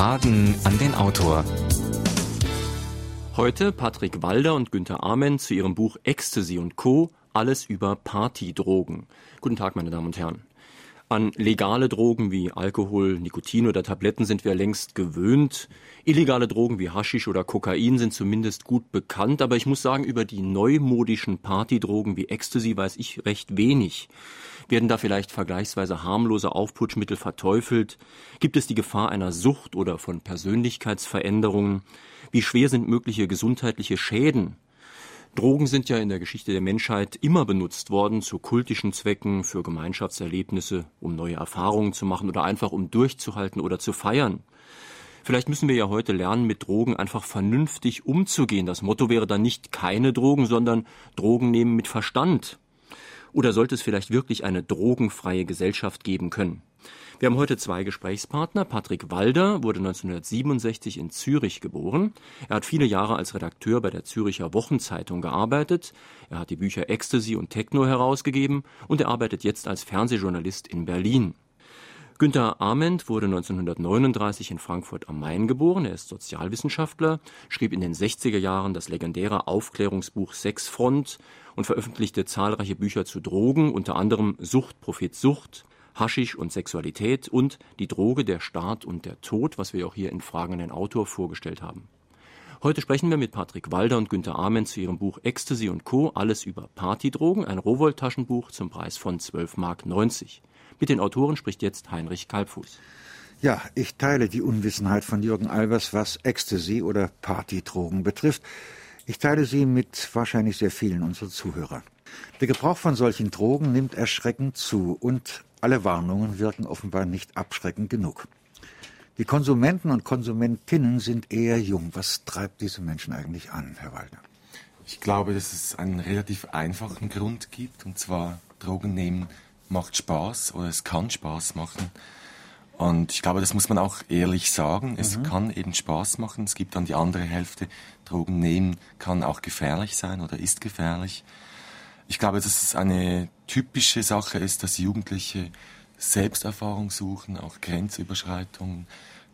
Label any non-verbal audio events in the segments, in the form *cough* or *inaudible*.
Fragen an den Autor. Heute Patrick Walder und Günther Amen zu ihrem Buch Ecstasy und Co. Alles über Partydrogen. Guten Tag, meine Damen und Herren. An legale Drogen wie Alkohol, Nikotin oder Tabletten sind wir längst gewöhnt. Illegale Drogen wie Haschisch oder Kokain sind zumindest gut bekannt, aber ich muss sagen, über die neumodischen Partydrogen wie Ecstasy weiß ich recht wenig. Werden da vielleicht vergleichsweise harmlose Aufputschmittel verteufelt? Gibt es die Gefahr einer Sucht oder von Persönlichkeitsveränderungen? Wie schwer sind mögliche gesundheitliche Schäden? Drogen sind ja in der Geschichte der Menschheit immer benutzt worden zu kultischen Zwecken, für Gemeinschaftserlebnisse, um neue Erfahrungen zu machen oder einfach um durchzuhalten oder zu feiern. Vielleicht müssen wir ja heute lernen, mit Drogen einfach vernünftig umzugehen. Das Motto wäre dann nicht keine Drogen, sondern Drogen nehmen mit Verstand. Oder sollte es vielleicht wirklich eine drogenfreie Gesellschaft geben können? Wir haben heute zwei Gesprächspartner. Patrick Walder wurde 1967 in Zürich geboren. Er hat viele Jahre als Redakteur bei der Züricher Wochenzeitung gearbeitet. Er hat die Bücher Ecstasy und Techno herausgegeben und er arbeitet jetzt als Fernsehjournalist in Berlin. Günter Ament wurde 1939 in Frankfurt am Main geboren. Er ist Sozialwissenschaftler, schrieb in den 60er Jahren das legendäre Aufklärungsbuch Sexfront und veröffentlichte zahlreiche Bücher zu Drogen, unter anderem Sucht, Prophet Sucht, Haschisch und Sexualität und Die Droge, der Staat und der Tod, was wir auch hier in Fragen an den Autor vorgestellt haben. Heute sprechen wir mit Patrick Walder und Günter Ament zu ihrem Buch Ecstasy und Co. Alles über Partydrogen, ein Rowold-Taschenbuch zum Preis von 12,90 Mark. Mit den Autoren spricht jetzt Heinrich Kalbfuß. Ja, ich teile die Unwissenheit von Jürgen Albers, was Ecstasy oder Partydrogen betrifft. Ich teile sie mit wahrscheinlich sehr vielen unserer Zuhörer. Der Gebrauch von solchen Drogen nimmt erschreckend zu und alle Warnungen wirken offenbar nicht abschreckend genug. Die Konsumenten und Konsumentinnen sind eher jung. Was treibt diese Menschen eigentlich an, Herr Walder? Ich glaube, dass es einen relativ einfachen Grund gibt, und zwar Drogen nehmen macht Spaß oder es kann Spaß machen. Und ich glaube, das muss man auch ehrlich sagen. Es mhm. kann eben Spaß machen. Es gibt dann die andere Hälfte. Drogen nehmen kann auch gefährlich sein oder ist gefährlich. Ich glaube, dass es eine typische Sache ist, dass Jugendliche Selbsterfahrung suchen, auch Grenzüberschreitungen,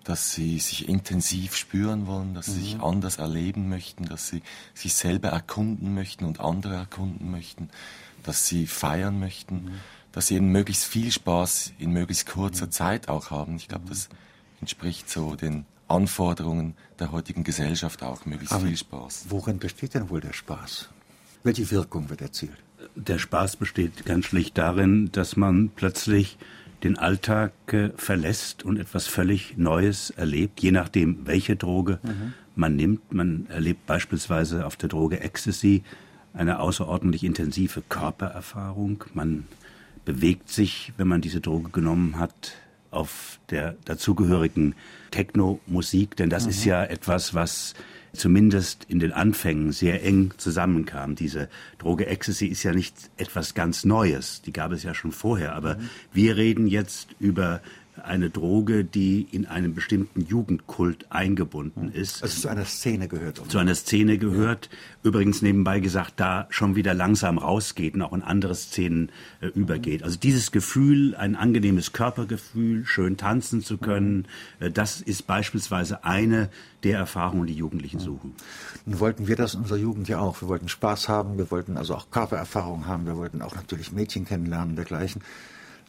dass sie sich intensiv spüren wollen, dass sie mhm. sich anders erleben möchten, dass sie sich selber erkunden möchten und andere erkunden möchten, dass sie feiern möchten. Mhm dass sie eben möglichst viel Spaß in möglichst kurzer Zeit auch haben. Ich glaube, das entspricht so den Anforderungen der heutigen Gesellschaft auch, möglichst Aber viel Spaß. Worin besteht denn wohl der Spaß? Welche Wirkung wird erzielt? Der Spaß besteht ganz schlicht darin, dass man plötzlich den Alltag äh, verlässt und etwas völlig Neues erlebt, je nachdem, welche Droge mhm. man nimmt. Man erlebt beispielsweise auf der Droge Ecstasy eine außerordentlich intensive Körpererfahrung. Man bewegt sich, wenn man diese Droge genommen hat, auf der dazugehörigen Techno-Musik, denn das mhm. ist ja etwas, was zumindest in den Anfängen sehr eng zusammenkam. Diese Droge Ecstasy ist ja nicht etwas ganz Neues, die gab es ja schon vorher, aber mhm. wir reden jetzt über eine Droge, die in einem bestimmten Jugendkult eingebunden ist. Also zu einer Szene gehört. Zu einer Szene gehört. Ja. Übrigens nebenbei gesagt, da schon wieder langsam rausgeht und auch in andere Szenen äh, übergeht. Also dieses Gefühl, ein angenehmes Körpergefühl, schön tanzen zu können, äh, das ist beispielsweise eine der Erfahrungen, die Jugendlichen suchen. Nun wollten wir das in unserer Jugend ja auch. Wir wollten Spaß haben, wir wollten also auch Körpererfahrung haben, wir wollten auch natürlich Mädchen kennenlernen, dergleichen.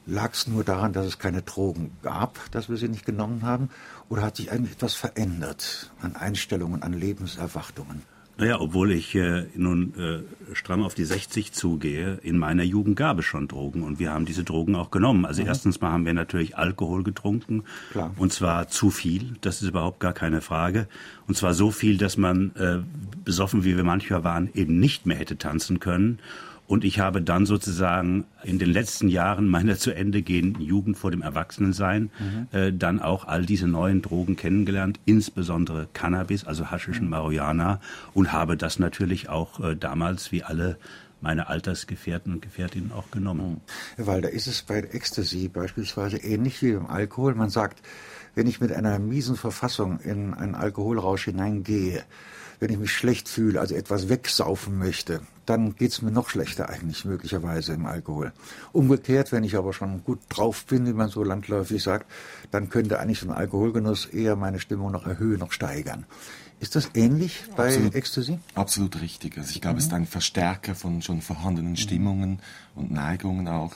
Lag es nur daran, dass es keine Drogen gab, dass wir sie nicht genommen haben? Oder hat sich eigentlich etwas verändert an Einstellungen, an Lebenserwartungen? Naja, obwohl ich äh, nun äh, stramm auf die 60 zugehe, in meiner Jugend gab es schon Drogen und wir haben diese Drogen auch genommen. Also mhm. erstens mal haben wir natürlich Alkohol getrunken Klar. und zwar zu viel, das ist überhaupt gar keine Frage. Und zwar so viel, dass man äh, besoffen, wie wir manchmal waren, eben nicht mehr hätte tanzen können. Und ich habe dann sozusagen in den letzten Jahren meiner zu Ende gehenden Jugend vor dem Erwachsenensein mhm. äh, dann auch all diese neuen Drogen kennengelernt, insbesondere Cannabis, also Haschisch und Marihuana, und habe das natürlich auch äh, damals wie alle meine Altersgefährten und Gefährtinnen auch genommen. Herr Walder, ist es bei Ecstasy beispielsweise ähnlich wie beim Alkohol? Man sagt, wenn ich mit einer miesen Verfassung in einen Alkoholrausch hineingehe, wenn ich mich schlecht fühle, also etwas wegsaufen möchte, dann geht es mir noch schlechter eigentlich möglicherweise im Alkohol. Umgekehrt, wenn ich aber schon gut drauf bin, wie man so landläufig sagt, dann könnte eigentlich ein Alkoholgenuss eher meine Stimmung noch erhöhen, noch steigern. Ist das ähnlich bei absolut, Ecstasy? Absolut richtig. Also ich glaube, mhm. es ist ein Verstärker von schon vorhandenen Stimmungen und Neigungen auch.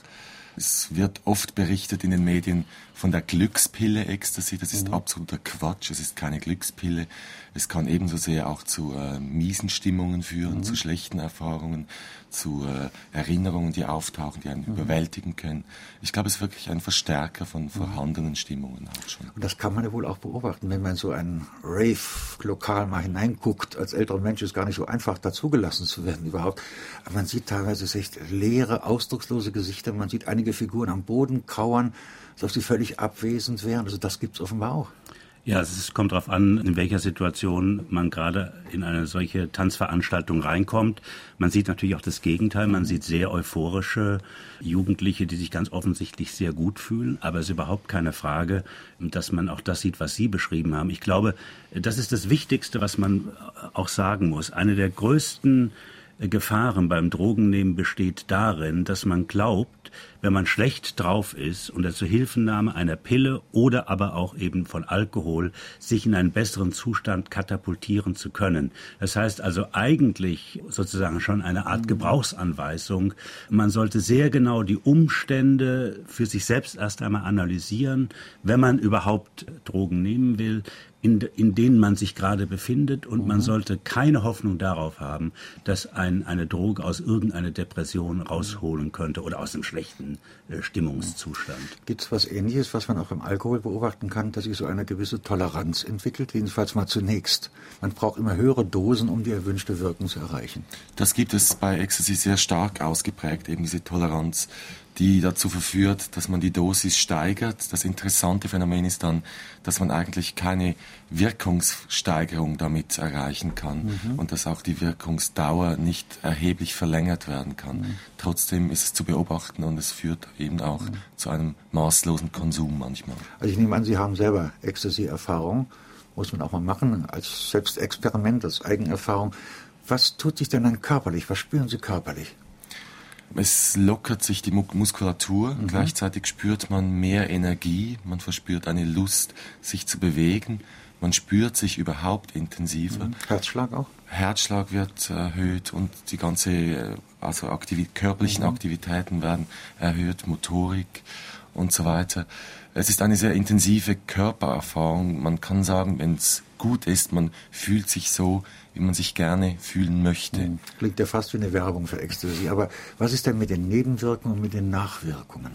Es wird oft berichtet in den Medien von der Glückspille Ecstasy. Das ist mhm. absoluter Quatsch. Es ist keine Glückspille. Es kann ebenso sehr auch zu äh, miesen Stimmungen führen, mhm. zu schlechten Erfahrungen, zu äh, Erinnerungen, die auftauchen, die einen mhm. überwältigen können. Ich glaube, es ist wirklich ein Verstärker von mhm. vorhandenen Stimmungen auch schon. Und das kann man ja wohl auch beobachten, wenn man so ein Rave-Lokal mal hineinguckt. Als älterer Mensch ist gar nicht so einfach, dazugelassen zu werden überhaupt. Aber man sieht teilweise echt leere, ausdruckslose Gesichter. Man sieht einige Figuren am Boden kauern, ob sie völlig abwesend wären. Also das gibt es offenbar auch. Ja, es kommt darauf an, in welcher Situation man gerade in eine solche Tanzveranstaltung reinkommt. Man sieht natürlich auch das Gegenteil. Man sieht sehr euphorische Jugendliche, die sich ganz offensichtlich sehr gut fühlen. Aber es ist überhaupt keine Frage, dass man auch das sieht, was Sie beschrieben haben. Ich glaube, das ist das Wichtigste, was man auch sagen muss. Eine der größten Gefahren beim Drogennehmen besteht darin, dass man glaubt, wenn man schlecht drauf ist und zur Hilfennahme einer Pille oder aber auch eben von Alkohol sich in einen besseren Zustand katapultieren zu können. Das heißt also eigentlich sozusagen schon eine Art Gebrauchsanweisung. Man sollte sehr genau die Umstände für sich selbst erst einmal analysieren, wenn man überhaupt Drogen nehmen will in, in denen man sich gerade befindet und mhm. man sollte keine Hoffnung darauf haben, dass ein, eine Droge aus irgendeiner Depression rausholen könnte oder aus einem schlechten äh, Stimmungszustand. Gibt es was Ähnliches, was man auch im Alkohol beobachten kann, dass sich so eine gewisse Toleranz entwickelt, jedenfalls mal zunächst? Man braucht immer höhere Dosen, um die erwünschte Wirkung zu erreichen. Das gibt es bei Ecstasy sehr stark ausgeprägt, eben diese Toleranz die dazu verführt, dass man die Dosis steigert. Das interessante Phänomen ist dann, dass man eigentlich keine Wirkungssteigerung damit erreichen kann mhm. und dass auch die Wirkungsdauer nicht erheblich verlängert werden kann. Mhm. Trotzdem ist es zu beobachten und es führt eben auch mhm. zu einem maßlosen Konsum manchmal. Also ich nehme an, Sie haben selber Ecstasy-Erfahrung, muss man auch mal machen, als Selbstexperiment, als Eigenerfahrung. Was tut sich denn dann körperlich? Was spüren Sie körperlich? Es lockert sich die Muskulatur, mhm. gleichzeitig spürt man mehr Energie, man verspürt eine Lust, sich zu bewegen, man spürt sich überhaupt intensiver. Mhm. Herzschlag auch? Herzschlag wird erhöht und die ganze, äh, also Aktivi körperlichen mhm. Aktivitäten werden erhöht, Motorik und so weiter. Es ist eine sehr intensive Körpererfahrung. Man kann sagen, wenn es gut ist, man fühlt sich so, wie man sich gerne fühlen möchte. Hm, klingt ja fast wie eine Werbung für Ecstasy. Aber was ist denn mit den Nebenwirkungen und mit den Nachwirkungen?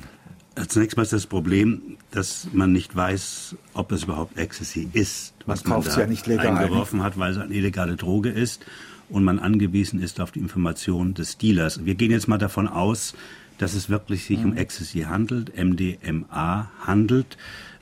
Zunächst mal ist das Problem, dass man nicht weiß, ob es überhaupt Ecstasy ist, was man, man da ja nicht legal, eingeworfen hat, weil es eine illegale Droge ist und man angewiesen ist auf die Information des Dealers. Wir gehen jetzt mal davon aus, dass es wirklich sich mhm. um Ecstasy handelt, MDMA handelt.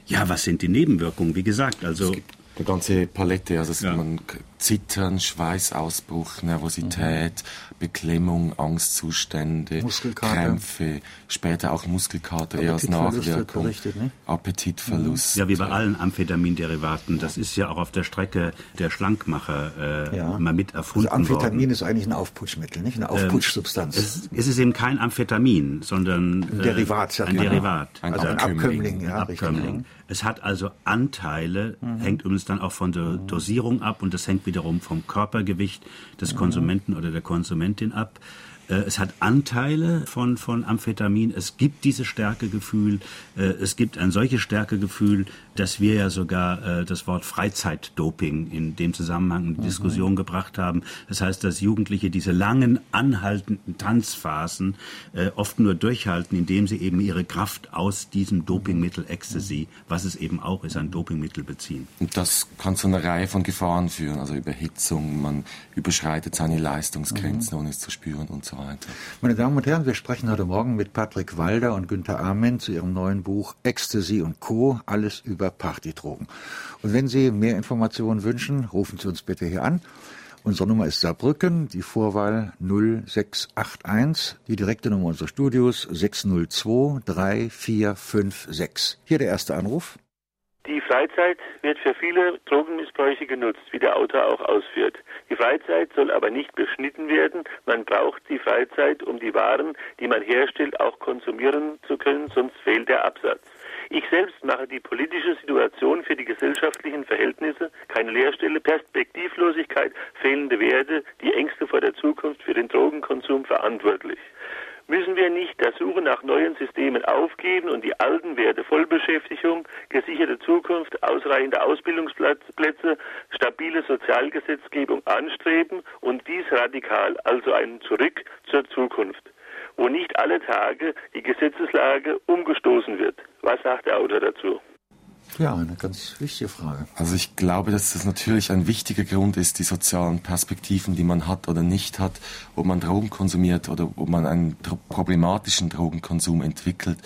Ja, was sind die Nebenwirkungen? Wie gesagt, also eine ganze Palette, also ja. man Zittern, Schweißausbruch, Nervosität, mhm. Beklemmung, Angstzustände, Krämpfe, später auch Muskelkater eher als Nachwirkung, ne? Appetitverlust. Ja, wie bei allen Amphetaminderivaten. Das ist ja auch auf der Strecke der Schlankmacher äh, ja. mal mit erfunden also Amphetamin worden. ist eigentlich ein Aufputschmittel, nicht eine ähm, Aufputschsubstanz. Ähm, es, es, ist eben kein Amphetamin, sondern ein Derivat, äh, ein Derivat, ein also ein Abkömmling. Ja, Abkömmling. Es hat also Anteile, mhm. hängt übrigens dann auch von der mhm. Dosierung ab und das hängt wiederum vom Körpergewicht des mhm. Konsumenten oder der Konsumentin ab. Äh, es hat Anteile von, von Amphetamin. Es gibt dieses Stärkegefühl. Äh, es gibt ein solches Stärkegefühl, dass wir ja sogar äh, das Wort Freizeitdoping in dem Zusammenhang in die mhm. Diskussion gebracht haben. Das heißt, dass Jugendliche diese langen, anhaltenden Tanzphasen oft nur durchhalten, indem sie eben ihre Kraft aus diesem Dopingmittel Ecstasy, was es eben auch ist, ein Dopingmittel beziehen. Und das kann zu einer Reihe von Gefahren führen, also Überhitzung, man überschreitet seine Leistungsgrenzen, mhm. ohne es zu spüren und so so. Meine Damen und Herren, wir sprechen heute Morgen mit Patrick Walder und Günther Amen zu ihrem neuen Buch Ecstasy und Co. Alles über Partydrogen. Und wenn Sie mehr Informationen wünschen, rufen Sie uns bitte hier an. Unsere Nummer ist Saarbrücken, die Vorwahl 0681, die direkte Nummer unseres Studios 602 3456. Hier der erste Anruf. Die Freizeit wird für viele Drogenmissbräuche genutzt, wie der Autor auch ausführt. Die Freizeit soll aber nicht beschnitten werden. Man braucht die Freizeit, um die Waren, die man herstellt, auch konsumieren zu können, sonst fehlt der Absatz. Ich selbst mache die politische Situation für die gesellschaftlichen Verhältnisse, keine Leerstelle, Perspektivlosigkeit, fehlende Werte, die Ängste vor der Zukunft für den Drogenkonsum verantwortlich. Müssen wir nicht der Suche nach neuen Systemen aufgeben und die alten Werte Vollbeschäftigung, gesicherte Zukunft, ausreichende Ausbildungsplätze, stabile Sozialgesetzgebung anstreben und dies radikal, also ein Zurück zur Zukunft, wo nicht alle Tage die Gesetzeslage umgestoßen wird. Was sagt der Autor dazu? Ja, eine ganz wichtige Frage. Also ich glaube, dass das natürlich ein wichtiger Grund ist, die sozialen Perspektiven, die man hat oder nicht hat, ob man Drogen konsumiert oder ob man einen problematischen Drogenkonsum entwickelt.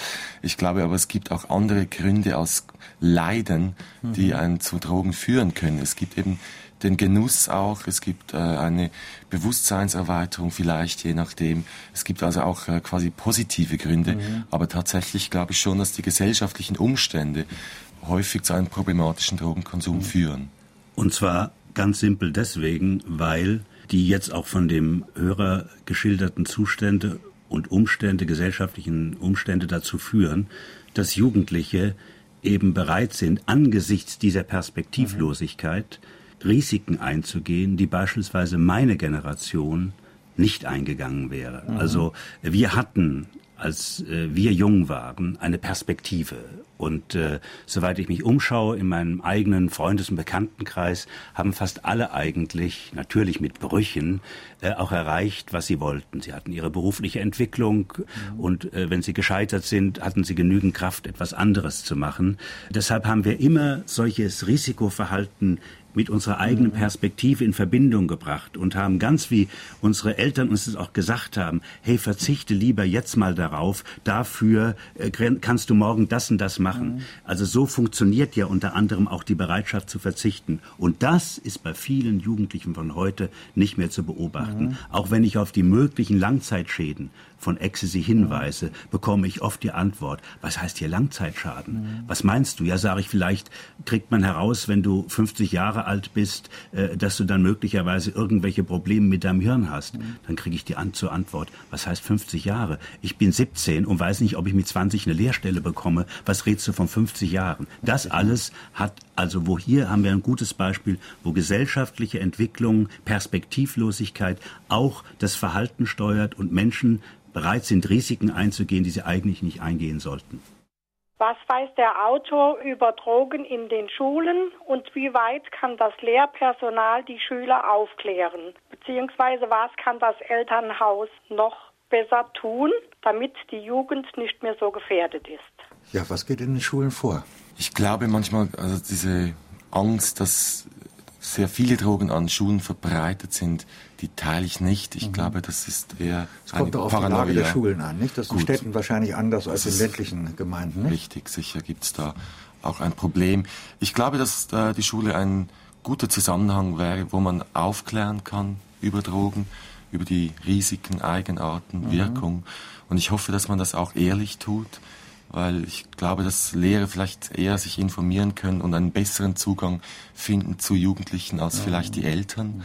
Ich glaube aber, es gibt auch andere Gründe als Leiden, die mhm. einen zu Drogen führen können. Es gibt eben den Genuss auch, es gibt äh, eine Bewusstseinserweiterung vielleicht, je nachdem. Es gibt also auch äh, quasi positive Gründe, mhm. aber tatsächlich glaube ich schon, dass die gesellschaftlichen Umstände häufig zu einem problematischen Drogenkonsum führen. Und zwar ganz simpel deswegen, weil die jetzt auch von dem Hörer geschilderten Zustände und Umstände, gesellschaftlichen Umstände dazu führen, dass Jugendliche eben bereit sind, angesichts dieser Perspektivlosigkeit Risiken einzugehen, die beispielsweise meine Generation nicht eingegangen wäre. Mhm. Also wir hatten als äh, wir jung waren, eine Perspektive. Und äh, soweit ich mich umschaue in meinem eigenen Freundes- und Bekanntenkreis, haben fast alle eigentlich, natürlich mit Brüchen, äh, auch erreicht, was sie wollten. Sie hatten ihre berufliche Entwicklung mhm. und äh, wenn sie gescheitert sind, hatten sie genügend Kraft, etwas anderes zu machen. Deshalb haben wir immer solches Risikoverhalten mit unserer eigenen Perspektive in Verbindung gebracht und haben ganz wie unsere Eltern uns das auch gesagt haben, hey, verzichte lieber jetzt mal darauf, dafür äh, kannst du morgen das und das machen. Mhm. Also so funktioniert ja unter anderem auch die Bereitschaft zu verzichten. Und das ist bei vielen Jugendlichen von heute nicht mehr zu beobachten. Mhm. Auch wenn ich auf die möglichen Langzeitschäden von Ecstasy hinweise, bekomme ich oft die Antwort, was heißt hier Langzeitschaden? Mhm. Was meinst du? Ja, sage ich, vielleicht kriegt man heraus, wenn du 50 Jahre alt bist, äh, dass du dann möglicherweise irgendwelche Probleme mit deinem Hirn hast. Mhm. Dann kriege ich die an zur Antwort, was heißt 50 Jahre? Ich bin 17 und weiß nicht, ob ich mit 20 eine Lehrstelle bekomme. Was redest du von 50 Jahren? Das alles hat also wo hier haben wir ein gutes Beispiel, wo gesellschaftliche Entwicklung, Perspektivlosigkeit auch das Verhalten steuert und Menschen bereit sind, Risiken einzugehen, die sie eigentlich nicht eingehen sollten. Was weiß der Autor über Drogen in den Schulen und wie weit kann das Lehrpersonal die Schüler aufklären? Beziehungsweise was kann das Elternhaus noch besser tun, damit die Jugend nicht mehr so gefährdet ist? Ja, was geht in den Schulen vor? Ich glaube manchmal, also diese Angst, dass sehr viele Drogen an Schulen verbreitet sind, die teile ich nicht. Ich mhm. glaube, das ist eher Es kommt auch auf die Lage der Schulen an, nicht? Das ist in Städten wahrscheinlich anders als in ländlichen Gemeinden. Nicht? Richtig, sicher gibt es da auch ein Problem. Ich glaube, dass äh, die Schule ein guter Zusammenhang wäre, wo man aufklären kann über Drogen, über die Risiken, Eigenarten, mhm. Wirkung. Und ich hoffe, dass man das auch ehrlich tut weil ich glaube, dass Lehrer vielleicht eher sich informieren können und einen besseren Zugang finden zu Jugendlichen als vielleicht die Eltern. Mhm.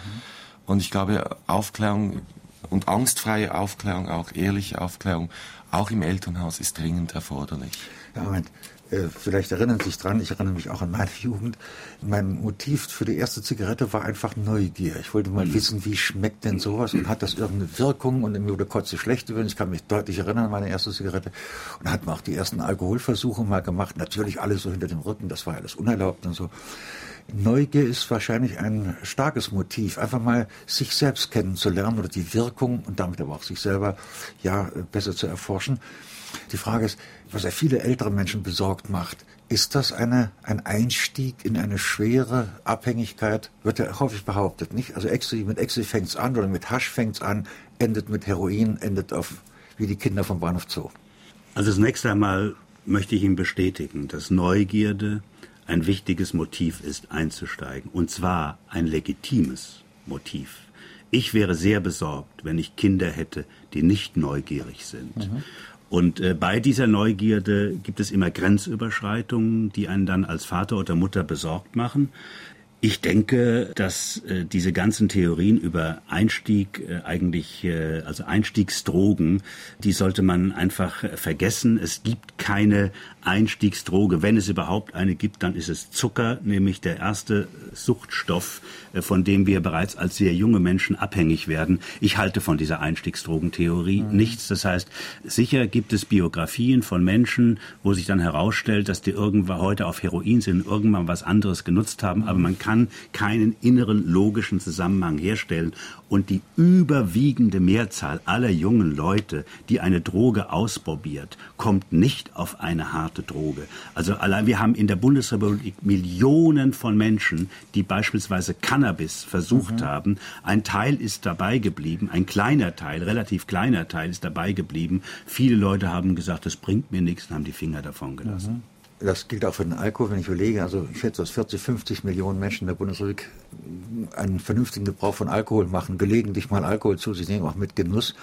Und ich glaube, Aufklärung und angstfreie Aufklärung, auch ehrliche Aufklärung, auch im Elternhaus ist dringend erforderlich. Ja, Moment. Äh, vielleicht erinnern Sie sich dran, ich erinnere mich auch an meine Jugend. Mein Motiv für die erste Zigarette war einfach Neugier. Ich wollte mal mhm. wissen, wie schmeckt denn sowas und hat das irgendeine Wirkung und mir wurde kotze schlecht gewesen. Ich kann mich deutlich erinnern an meine erste Zigarette. Und hat man auch die ersten Alkoholversuche mal gemacht. Natürlich alles so hinter dem Rücken, das war alles unerlaubt und so. Neugier ist wahrscheinlich ein starkes Motiv, einfach mal sich selbst kennenzulernen oder die Wirkung und damit aber auch sich selber ja besser zu erforschen. Die Frage ist, was ja viele ältere Menschen besorgt macht, ist das eine, ein Einstieg in eine schwere Abhängigkeit? Wird ja häufig behauptet, nicht? Also Ecstasy, mit Ecstasy fängt's an oder mit Hasch fängt's an, endet mit Heroin, endet auf wie die Kinder vom Bahnhof Zoo. Also zunächst einmal möchte ich Ihnen bestätigen, dass Neugierde ein wichtiges Motiv ist, einzusteigen. Und zwar ein legitimes Motiv. Ich wäre sehr besorgt, wenn ich Kinder hätte, die nicht neugierig sind. Mhm. Und äh, bei dieser Neugierde gibt es immer Grenzüberschreitungen, die einen dann als Vater oder Mutter besorgt machen. Ich denke, dass äh, diese ganzen Theorien über Einstieg äh, eigentlich, äh, also Einstiegsdrogen, die sollte man einfach vergessen. Es gibt keine Einstiegsdroge. Wenn es überhaupt eine gibt, dann ist es Zucker, nämlich der erste Suchtstoff, äh, von dem wir bereits als sehr junge Menschen abhängig werden. Ich halte von dieser Einstiegsdrogentheorie mhm. nichts. Das heißt, sicher gibt es Biografien von Menschen, wo sich dann herausstellt, dass die irgendwann heute auf Heroin sind, irgendwann was anderes genutzt haben, aber man kann kann keinen inneren logischen Zusammenhang herstellen. Und die überwiegende Mehrzahl aller jungen Leute, die eine Droge ausprobiert, kommt nicht auf eine harte Droge. Also allein wir haben in der Bundesrepublik Millionen von Menschen, die beispielsweise Cannabis versucht mhm. haben. Ein Teil ist dabei geblieben, ein kleiner Teil, relativ kleiner Teil ist dabei geblieben. Viele Leute haben gesagt, das bringt mir nichts und haben die Finger davon gelassen. Mhm das gilt auch für den Alkohol, wenn ich überlege, also ich schätze, dass 40, 50 Millionen Menschen in der Bundesrepublik einen vernünftigen Gebrauch von Alkohol machen, gelegentlich mal Alkohol zu sich nehmen, auch mit Genuss.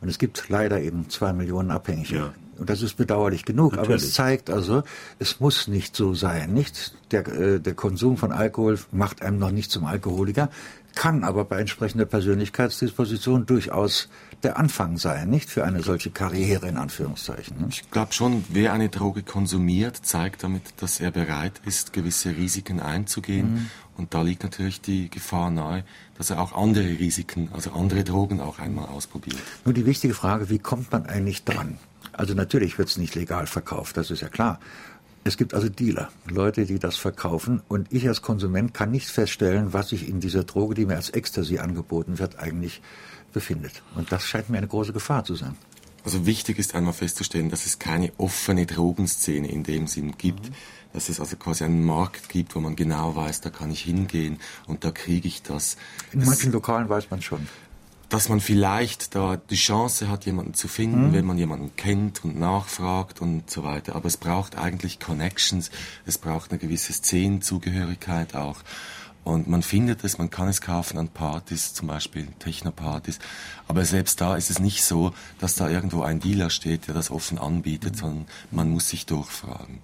Und es gibt leider eben zwei Millionen Abhängige. Ja. Und das ist bedauerlich genug. Natürlich. Aber es zeigt also, es muss nicht so sein. Nicht der, äh, der Konsum von Alkohol macht einem noch nicht zum Alkoholiker, kann aber bei entsprechender Persönlichkeitsdisposition durchaus der Anfang sein, nicht für eine solche Karriere in Anführungszeichen. Ich glaube schon, wer eine Droge konsumiert, zeigt damit, dass er bereit ist, gewisse Risiken einzugehen. Mhm. Und da liegt natürlich die Gefahr nahe, dass er auch andere Risiken, also andere Drogen auch einmal ausprobiert. Nur die wichtige Frage, wie kommt man eigentlich dran? Also natürlich wird es nicht legal verkauft, das ist ja klar. Es gibt also Dealer, Leute, die das verkaufen. Und ich als Konsument kann nicht feststellen, was sich in dieser Droge, die mir als Ecstasy angeboten wird, eigentlich befindet. Und das scheint mir eine große Gefahr zu sein. Also wichtig ist einmal festzustellen, dass es keine offene Drogenszene in dem Sinn gibt. Mhm. Dass es also quasi einen Markt gibt, wo man genau weiß, da kann ich hingehen und da kriege ich das. In das, manchen Lokalen weiß man schon. Dass man vielleicht da die Chance hat, jemanden zu finden, mhm. wenn man jemanden kennt und nachfragt und so weiter. Aber es braucht eigentlich Connections, es braucht eine gewisse Szenenzugehörigkeit auch. Und man findet es, man kann es kaufen an Partys, zum Beispiel Techno-Partys. Aber selbst da ist es nicht so, dass da irgendwo ein Dealer steht, der das offen anbietet, sondern man muss sich durchfragen.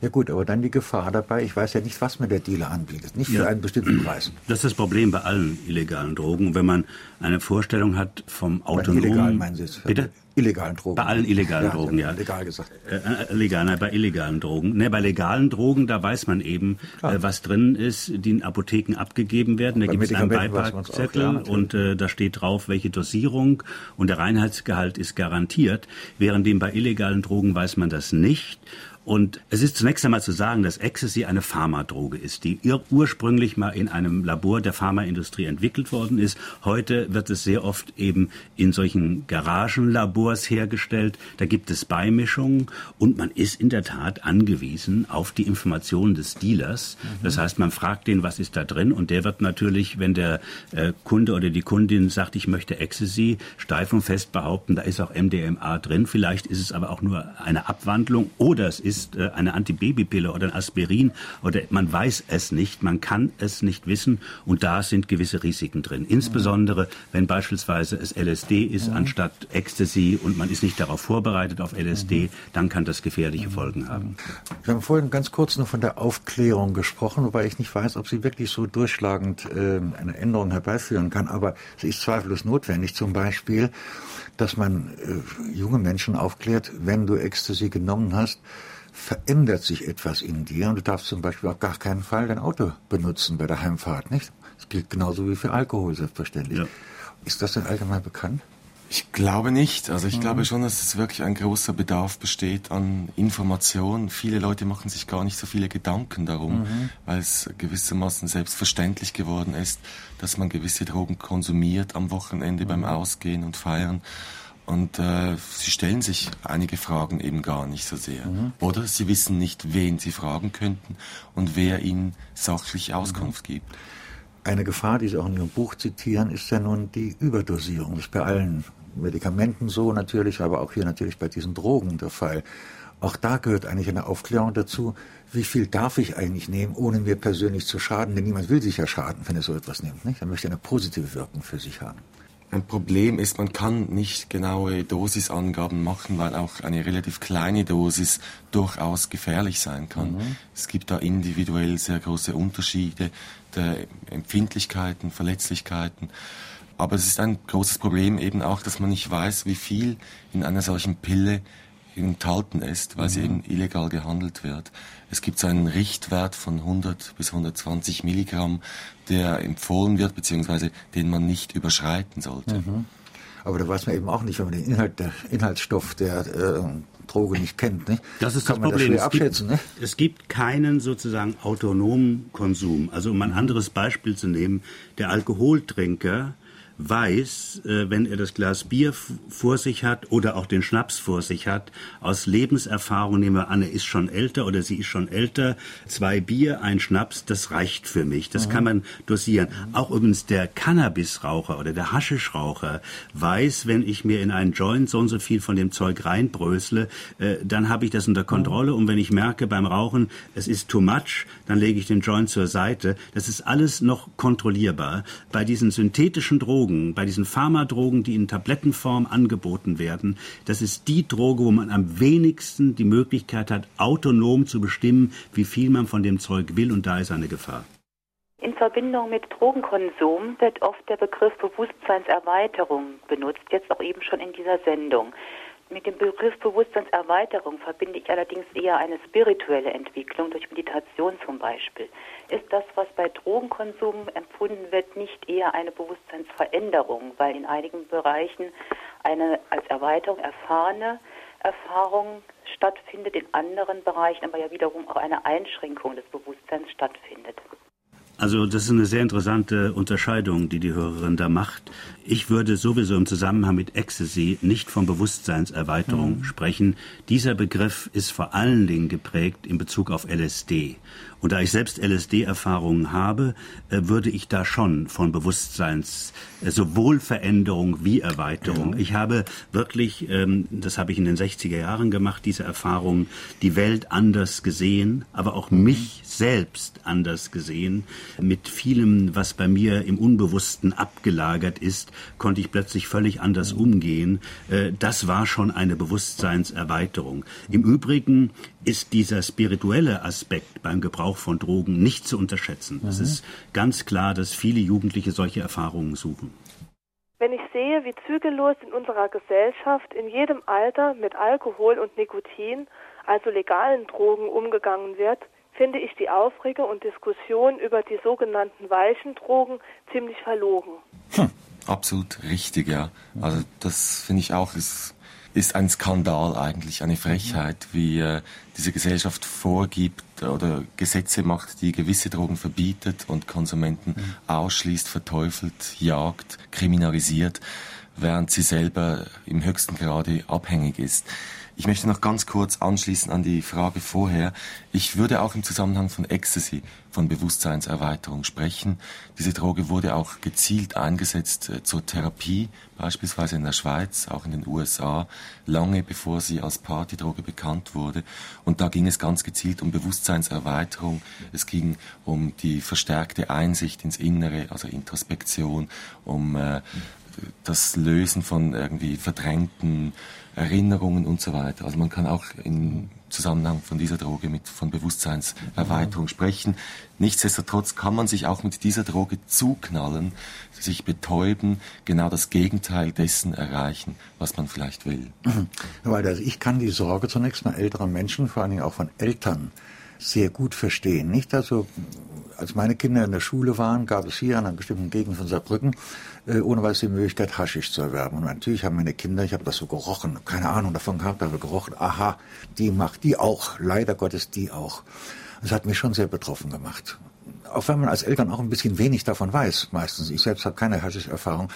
Ja gut, aber dann die Gefahr dabei, ich weiß ja nicht, was mir der Dealer anbietet, nicht für ja. einen bestimmten Preis. Das ist das Problem bei allen illegalen Drogen. Wenn man eine Vorstellung hat vom autonomen... Bei illegalen meinen Sie es? Bitte? Illegalen Drogen. Bei allen illegalen ja, Drogen, ja. Legal gesagt. Äh, äh, legal, nein, bei illegalen Drogen. Ne, bei legalen Drogen, da weiß man eben, äh, was drin ist, die in Apotheken abgegeben werden. Da gibt es einen Beipackzettel ja, und äh, da steht drauf, welche Dosierung und der Reinheitsgehalt ist garantiert. Währenddem bei illegalen Drogen weiß man das nicht. Und es ist zunächst einmal zu sagen, dass Ecstasy eine Pharmadroge ist, die ursprünglich mal in einem Labor der Pharmaindustrie entwickelt worden ist. Heute wird es sehr oft eben in solchen Garagenlabors hergestellt. Da gibt es Beimischungen und man ist in der Tat angewiesen auf die Informationen des Dealers. Das heißt, man fragt den, was ist da drin und der wird natürlich, wenn der äh, Kunde oder die Kundin sagt, ich möchte Ecstasy, steif und fest behaupten, da ist auch MDMA drin. Vielleicht ist es aber auch nur eine Abwandlung oder es ist ist äh, eine Antibabypille oder ein Aspirin oder man weiß es nicht, man kann es nicht wissen und da sind gewisse Risiken drin. Insbesondere, wenn beispielsweise es LSD ist mhm. anstatt Ecstasy und man ist nicht darauf vorbereitet auf LSD, mhm. dann kann das gefährliche Folgen haben. Wir haben vorhin ganz kurz noch von der Aufklärung gesprochen, wobei ich nicht weiß, ob sie wirklich so durchschlagend äh, eine Änderung herbeiführen kann, aber sie ist zweifellos notwendig. Zum Beispiel, dass man äh, junge Menschen aufklärt, wenn du Ecstasy genommen hast, verändert sich etwas in dir und du darfst zum Beispiel auf gar keinen Fall dein Auto benutzen bei der Heimfahrt, nicht? Das gilt genauso wie für Alkohol, selbstverständlich. Ja. Ist das denn allgemein bekannt? Ich glaube nicht. Also ich mhm. glaube schon, dass es wirklich ein großer Bedarf besteht an Information. Viele Leute machen sich gar nicht so viele Gedanken darum, mhm. weil es gewissermaßen selbstverständlich geworden ist, dass man gewisse Drogen konsumiert am Wochenende mhm. beim Ausgehen und Feiern. Und äh, sie stellen sich einige Fragen eben gar nicht so sehr. Mhm. Oder sie wissen nicht, wen sie fragen könnten und wer ihnen sachlich Auskunft mhm. gibt. Eine Gefahr, die Sie auch in Ihrem Buch zitieren, ist ja nun die Überdosierung. Das ist bei allen Medikamenten so natürlich, aber auch hier natürlich bei diesen Drogen der Fall. Auch da gehört eigentlich eine Aufklärung dazu, wie viel darf ich eigentlich nehmen, ohne mir persönlich zu schaden. Denn niemand will sich ja schaden, wenn er so etwas nimmt. Nicht? Er möchte eine positive Wirkung für sich haben. Ein Problem ist, man kann nicht genaue Dosisangaben machen, weil auch eine relativ kleine Dosis durchaus gefährlich sein kann. Mhm. Es gibt da individuell sehr große Unterschiede der Empfindlichkeiten, Verletzlichkeiten. Aber es ist ein großes Problem eben auch, dass man nicht weiß, wie viel in einer solchen Pille enthalten ist, weil mhm. sie eben illegal gehandelt wird. Es gibt so einen Richtwert von 100 bis 120 Milligramm, der empfohlen wird, beziehungsweise den man nicht überschreiten sollte. Mhm. Aber da weiß man eben auch nicht, wenn man den Inhalt, der Inhaltsstoff der äh, Droge nicht kennt. Nicht? Das ist Kann das Problem. Das es, gibt, ne? es gibt keinen sozusagen autonomen Konsum. Also um ein anderes Beispiel zu nehmen, der Alkoholtrinker weiß, äh, wenn er das Glas Bier vor sich hat oder auch den Schnaps vor sich hat, aus Lebenserfahrung nehmen wir an, er ist schon älter oder sie ist schon älter, zwei Bier, ein Schnaps, das reicht für mich. Das mhm. kann man dosieren. Auch übrigens der Cannabisraucher oder der Haschischraucher weiß, wenn ich mir in einen Joint so und so viel von dem Zeug reinbrösle, äh, dann habe ich das unter Kontrolle und wenn ich merke beim Rauchen, es ist too much, dann lege ich den Joint zur Seite. Das ist alles noch kontrollierbar. Bei diesen synthetischen Drogen Drogen, bei diesen Pharmadrogen, die in Tablettenform angeboten werden, das ist die Droge, wo man am wenigsten die Möglichkeit hat, autonom zu bestimmen, wie viel man von dem Zeug will, und da ist eine Gefahr. In Verbindung mit Drogenkonsum wird oft der Begriff Bewusstseinserweiterung benutzt, jetzt auch eben schon in dieser Sendung. Mit dem Begriff Bewusstseinserweiterung verbinde ich allerdings eher eine spirituelle Entwicklung durch Meditation zum Beispiel. Ist das, was bei Drogenkonsum empfunden wird, nicht eher eine Bewusstseinsveränderung, weil in einigen Bereichen eine als Erweiterung erfahrene Erfahrung stattfindet, in anderen Bereichen aber ja wiederum auch eine Einschränkung des Bewusstseins stattfindet? Also das ist eine sehr interessante Unterscheidung, die die Hörerin da macht. Ich würde sowieso im Zusammenhang mit Ecstasy nicht von Bewusstseinserweiterung mhm. sprechen. Dieser Begriff ist vor allen Dingen geprägt in Bezug auf LSD. Und da ich selbst LSD-Erfahrungen habe, äh, würde ich da schon von Bewusstseins äh, sowohl Veränderung wie Erweiterung. Ich habe wirklich, ähm, das habe ich in den 60er Jahren gemacht, diese Erfahrung, die Welt anders gesehen, aber auch mhm. mich selbst anders gesehen. Mit vielem, was bei mir im Unbewussten abgelagert ist, konnte ich plötzlich völlig anders umgehen. Äh, das war schon eine Bewusstseinserweiterung. Im Übrigen ist dieser spirituelle Aspekt beim Gebrauch von Drogen nicht zu unterschätzen. Mhm. Es ist ganz klar, dass viele Jugendliche solche Erfahrungen suchen. Wenn ich sehe, wie zügellos in unserer Gesellschaft in jedem Alter mit Alkohol und Nikotin, also legalen Drogen, umgegangen wird, finde ich die Aufregung und Diskussion über die sogenannten weichen Drogen ziemlich verlogen. Hm, absolut richtig, ja. Also das finde ich auch ist ist ein Skandal eigentlich, eine Frechheit, wie äh, diese Gesellschaft vorgibt oder Gesetze macht, die gewisse Drogen verbietet und Konsumenten mhm. ausschließt, verteufelt, jagt, kriminalisiert, während sie selber im höchsten Grade abhängig ist. Ich möchte noch ganz kurz anschließen an die Frage vorher. Ich würde auch im Zusammenhang von Ecstasy, von Bewusstseinserweiterung sprechen. Diese Droge wurde auch gezielt eingesetzt äh, zur Therapie, beispielsweise in der Schweiz, auch in den USA, lange bevor sie als Partydroge bekannt wurde. Und da ging es ganz gezielt um Bewusstseinserweiterung. Es ging um die verstärkte Einsicht ins Innere, also Introspektion, um äh, das Lösen von irgendwie verdrängten Erinnerungen und so weiter. Also man kann auch im Zusammenhang von dieser Droge mit von Bewusstseinserweiterung sprechen. Nichtsdestotrotz kann man sich auch mit dieser Droge zuknallen, sich betäuben, genau das Gegenteil dessen erreichen, was man vielleicht will. Weil also ich kann die Sorge zunächst mal älterer Menschen, vor allen Dingen auch von Eltern, sehr gut verstehen. Nicht also, als meine Kinder in der Schule waren, gab es hier an einer bestimmten Gegend von Saarbrücken äh, ohne weiß die Möglichkeit, Haschisch zu erwerben. Und natürlich haben meine Kinder, ich habe das so gerochen, keine Ahnung davon gehabt, aber gerochen, aha, die macht die auch, leider Gottes die auch. Das hat mich schon sehr betroffen gemacht auch wenn man als Eltern auch ein bisschen wenig davon weiß, meistens. Ich selbst habe keine Haschisch-Erfahrung.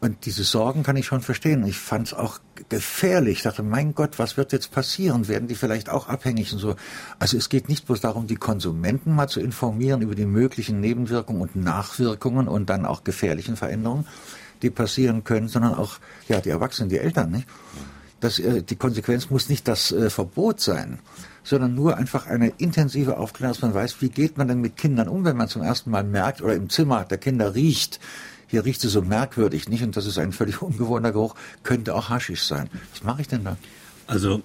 Und diese Sorgen kann ich schon verstehen. Ich fand es auch gefährlich. Ich dachte, mein Gott, was wird jetzt passieren? Werden die vielleicht auch abhängig und so? Also es geht nicht bloß darum, die Konsumenten mal zu informieren über die möglichen Nebenwirkungen und Nachwirkungen und dann auch gefährlichen Veränderungen, die passieren können, sondern auch ja die Erwachsenen, die Eltern. Nicht? Das, äh, die Konsequenz muss nicht das äh, Verbot sein sondern nur einfach eine intensive Aufklärung, dass man weiß, wie geht man denn mit Kindern um, wenn man zum ersten Mal merkt oder im Zimmer der Kinder riecht, hier riecht es so merkwürdig, nicht? Und das ist ein völlig *laughs* ungewohnter Geruch, könnte auch Haschisch sein. Was mache ich denn da? Also,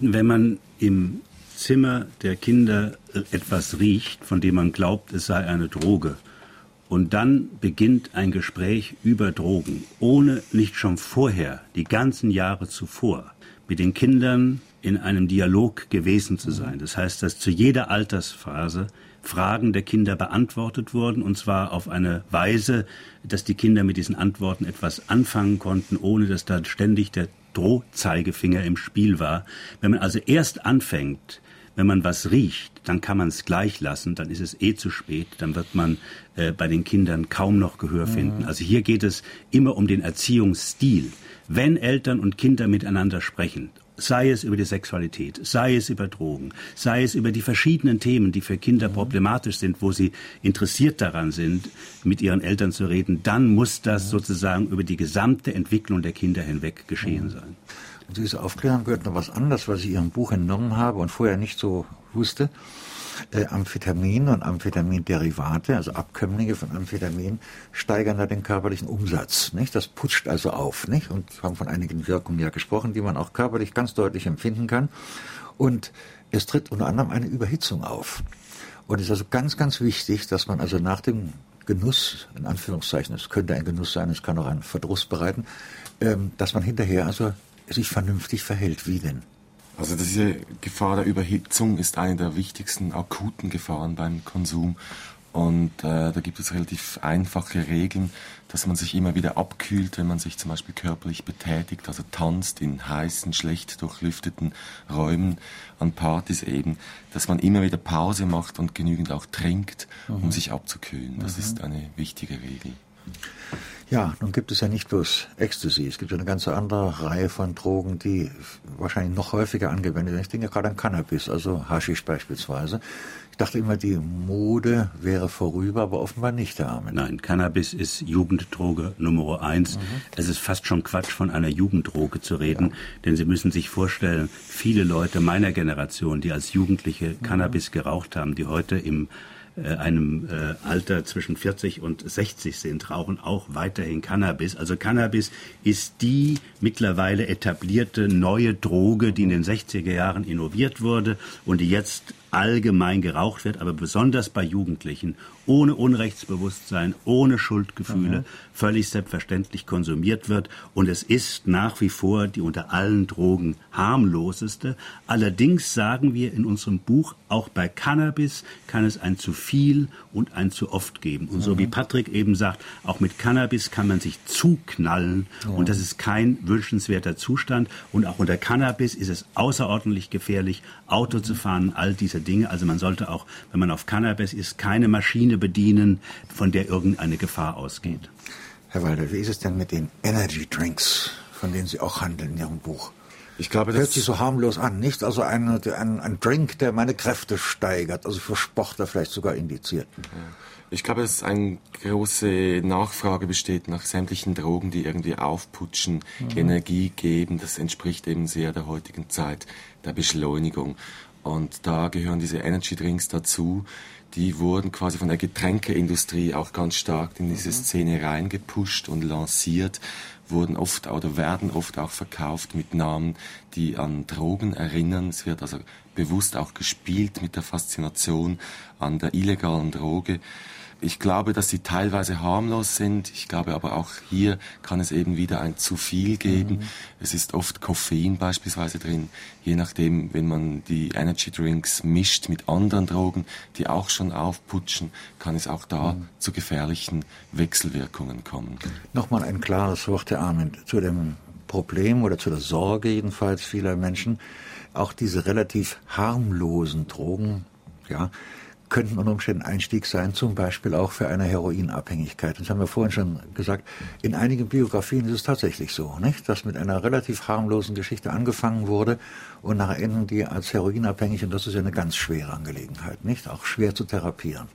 wenn man im Zimmer der Kinder etwas riecht, von dem man glaubt, es sei eine Droge, und dann beginnt ein Gespräch über Drogen, ohne nicht schon vorher, die ganzen Jahre zuvor, mit den Kindern in einem Dialog gewesen zu sein. Das heißt, dass zu jeder Altersphase Fragen der Kinder beantwortet wurden, und zwar auf eine Weise, dass die Kinder mit diesen Antworten etwas anfangen konnten, ohne dass da ständig der Drohzeigefinger im Spiel war. Wenn man also erst anfängt, wenn man was riecht, dann kann man es gleich lassen, dann ist es eh zu spät, dann wird man äh, bei den Kindern kaum noch Gehör finden. Mhm. Also hier geht es immer um den Erziehungsstil. Wenn Eltern und Kinder miteinander sprechen, sei es über die Sexualität, sei es über Drogen, sei es über die verschiedenen Themen, die für Kinder mhm. problematisch sind, wo sie interessiert daran sind, mit ihren Eltern zu reden, dann muss das sozusagen über die gesamte Entwicklung der Kinder hinweg geschehen mhm. sein. Und diese Aufklärung gehört noch was anderes, was ich Ihrem Buch entnommen habe und vorher nicht so wusste. Äh, Amphetamin und Amphetaminderivate, also Abkömmlinge von Amphetamin, steigern da den körperlichen Umsatz. Nicht? Das putscht also auf. Nicht? Und haben von einigen Wirkungen ja gesprochen, die man auch körperlich ganz deutlich empfinden kann. Und es tritt unter anderem eine Überhitzung auf. Und es ist also ganz, ganz wichtig, dass man also nach dem Genuss, in Anführungszeichen, es könnte ein Genuss sein, es kann auch einen Verdruss bereiten, ähm, dass man hinterher also sich vernünftig verhält. Wie denn? Also diese Gefahr der Überhitzung ist eine der wichtigsten akuten Gefahren beim Konsum. Und äh, da gibt es relativ einfache Regeln, dass man sich immer wieder abkühlt, wenn man sich zum Beispiel körperlich betätigt, also tanzt in heißen, schlecht durchlüfteten Räumen, an Partys eben, dass man immer wieder Pause macht und genügend auch trinkt, um mhm. sich abzukühlen. Das mhm. ist eine wichtige Regel. Ja, nun gibt es ja nicht bloß Ecstasy, es gibt ja eine ganze andere Reihe von Drogen, die wahrscheinlich noch häufiger angewendet werden. Ich denke gerade an Cannabis, also Haschisch beispielsweise. Ich dachte immer, die Mode wäre vorüber, aber offenbar nicht, Herr Armin. Nein, Cannabis ist Jugenddroge Nummer eins. Mhm. Es ist fast schon Quatsch, von einer Jugenddroge zu reden, ja. denn Sie müssen sich vorstellen, viele Leute meiner Generation, die als Jugendliche mhm. Cannabis geraucht haben, die heute im einem äh, Alter zwischen 40 und 60 sind, rauchen auch weiterhin Cannabis. Also Cannabis ist die mittlerweile etablierte neue Droge, die in den 60er Jahren innoviert wurde und die jetzt allgemein geraucht wird, aber besonders bei Jugendlichen, ohne Unrechtsbewusstsein, ohne Schuldgefühle, mhm. völlig selbstverständlich konsumiert wird. Und es ist nach wie vor die unter allen Drogen harmloseste. Allerdings sagen wir in unserem Buch, auch bei Cannabis kann es ein zu viel und ein zu oft geben. Und mhm. so wie Patrick eben sagt, auch mit Cannabis kann man sich zuknallen. Mhm. Und das ist kein wünschenswerter Zustand. Und auch unter Cannabis ist es außerordentlich gefährlich, Auto zu fahren, all diese Dinge. Also man sollte auch, wenn man auf Cannabis ist, keine Maschine bedienen, von der irgendeine Gefahr ausgeht. Herr Walder, wie ist es denn mit den Energy Drinks, von denen Sie auch handeln in Ihrem Buch? Ich glaube, das hört sich so harmlos an, nicht? Also ein, ein, ein Drink, der meine Kräfte steigert, also für Sportler vielleicht sogar indiziert. Ich glaube, dass eine große Nachfrage besteht nach sämtlichen Drogen, die irgendwie aufputschen, mhm. Energie geben. Das entspricht eben sehr der heutigen Zeit, der Beschleunigung. Und da gehören diese Energy Drinks dazu. Die wurden quasi von der Getränkeindustrie auch ganz stark in diese mhm. Szene reingepusht und lanciert, wurden oft oder werden oft auch verkauft mit Namen, die an Drogen erinnern. Es wird also bewusst auch gespielt mit der Faszination an der illegalen Droge. Ich glaube, dass sie teilweise harmlos sind. Ich glaube aber auch hier kann es eben wieder ein zu viel geben. Mhm. Es ist oft Koffein beispielsweise drin. Je nachdem, wenn man die Energy Drinks mischt mit anderen Drogen, die auch schon aufputschen, kann es auch da mhm. zu gefährlichen Wechselwirkungen kommen. Nochmal ein klares Wort, Herr Armin, zu dem Problem oder zu der Sorge jedenfalls vieler Menschen. Auch diese relativ harmlosen Drogen, ja, könnten unter Umständen Einstieg sein, zum Beispiel auch für eine Heroinabhängigkeit. Das haben wir vorhin schon gesagt. In einigen Biografien ist es tatsächlich so, nicht? dass mit einer relativ harmlosen Geschichte angefangen wurde und nachher enden die als heroinabhängig und das ist ja eine ganz schwere Angelegenheit, nicht? Auch schwer zu therapieren.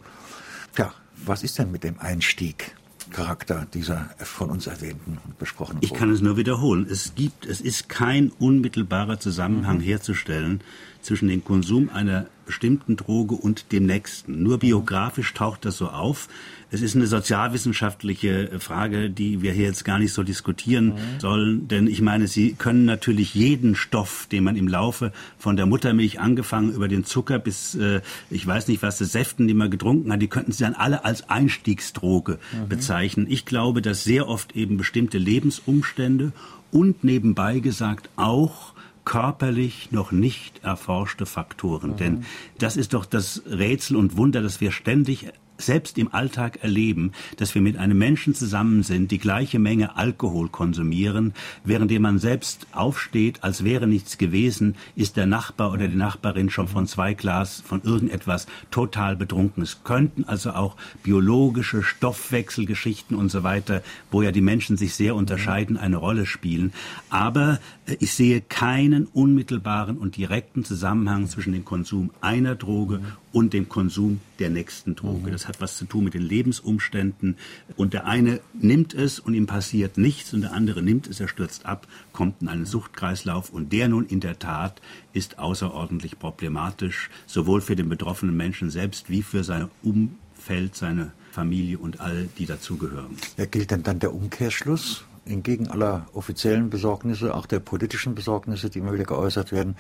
Tja, was ist denn mit dem Einstieg? Charakter dieser von uns erwähnten und besprochenen Ich kann es nur wiederholen. Es gibt, es ist kein unmittelbarer Zusammenhang mhm. herzustellen zwischen dem Konsum einer bestimmten Droge und dem nächsten. Nur biografisch taucht das so auf. Es ist eine sozialwissenschaftliche Frage, die wir hier jetzt gar nicht so diskutieren mhm. sollen, denn ich meine, Sie können natürlich jeden Stoff, den man im Laufe von der Muttermilch angefangen über den Zucker bis äh, ich weiß nicht was, das Säften, die man getrunken hat, die könnten Sie dann alle als Einstiegsdroge mhm. bezeichnen. Ich glaube, dass sehr oft eben bestimmte Lebensumstände und nebenbei gesagt auch körperlich noch nicht erforschte Faktoren. Mhm. Denn das ist doch das Rätsel und Wunder, dass wir ständig selbst im Alltag erleben, dass wir mit einem Menschen zusammen sind, die gleiche Menge Alkohol konsumieren, währenddem man selbst aufsteht, als wäre nichts gewesen, ist der Nachbar oder die Nachbarin schon von zwei Glas von irgendetwas total betrunken. Es könnten also auch biologische Stoffwechselgeschichten und so weiter, wo ja die Menschen sich sehr unterscheiden, eine Rolle spielen. Aber äh, ich sehe keinen unmittelbaren und direkten Zusammenhang zwischen dem Konsum einer Droge und dem Konsum der nächsten Droge. Das hat was zu tun mit den Lebensumständen. Und der eine nimmt es und ihm passiert nichts und der andere nimmt es, er stürzt ab, kommt in einen Suchtkreislauf und der nun in der Tat ist außerordentlich problematisch, sowohl für den betroffenen Menschen selbst wie für sein Umfeld, seine Familie und all, die dazugehören. Ja, gilt denn dann der Umkehrschluss? Entgegen aller offiziellen Besorgnisse, auch der politischen Besorgnisse, die immer wieder geäußert werden,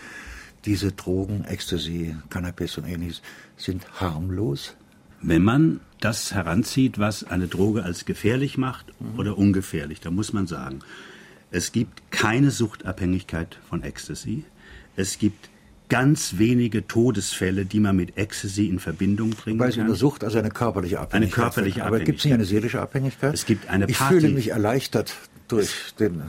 diese Drogen, Ecstasy, Cannabis und ähnliches, sind harmlos? Wenn man das heranzieht, was eine Droge als gefährlich macht mhm. oder ungefährlich, dann muss man sagen, es gibt keine Suchtabhängigkeit von Ecstasy. Es gibt ganz wenige Todesfälle, die man mit Ecstasy in Verbindung bringen Weil kann. Weil eine Sucht also eine körperliche Abhängigkeit. Eine körperliche Abhängigkeit. Aber gibt es nicht eine seelische Abhängigkeit? Es gibt eine Party. Ich fühle mich erleichtert durch den äh,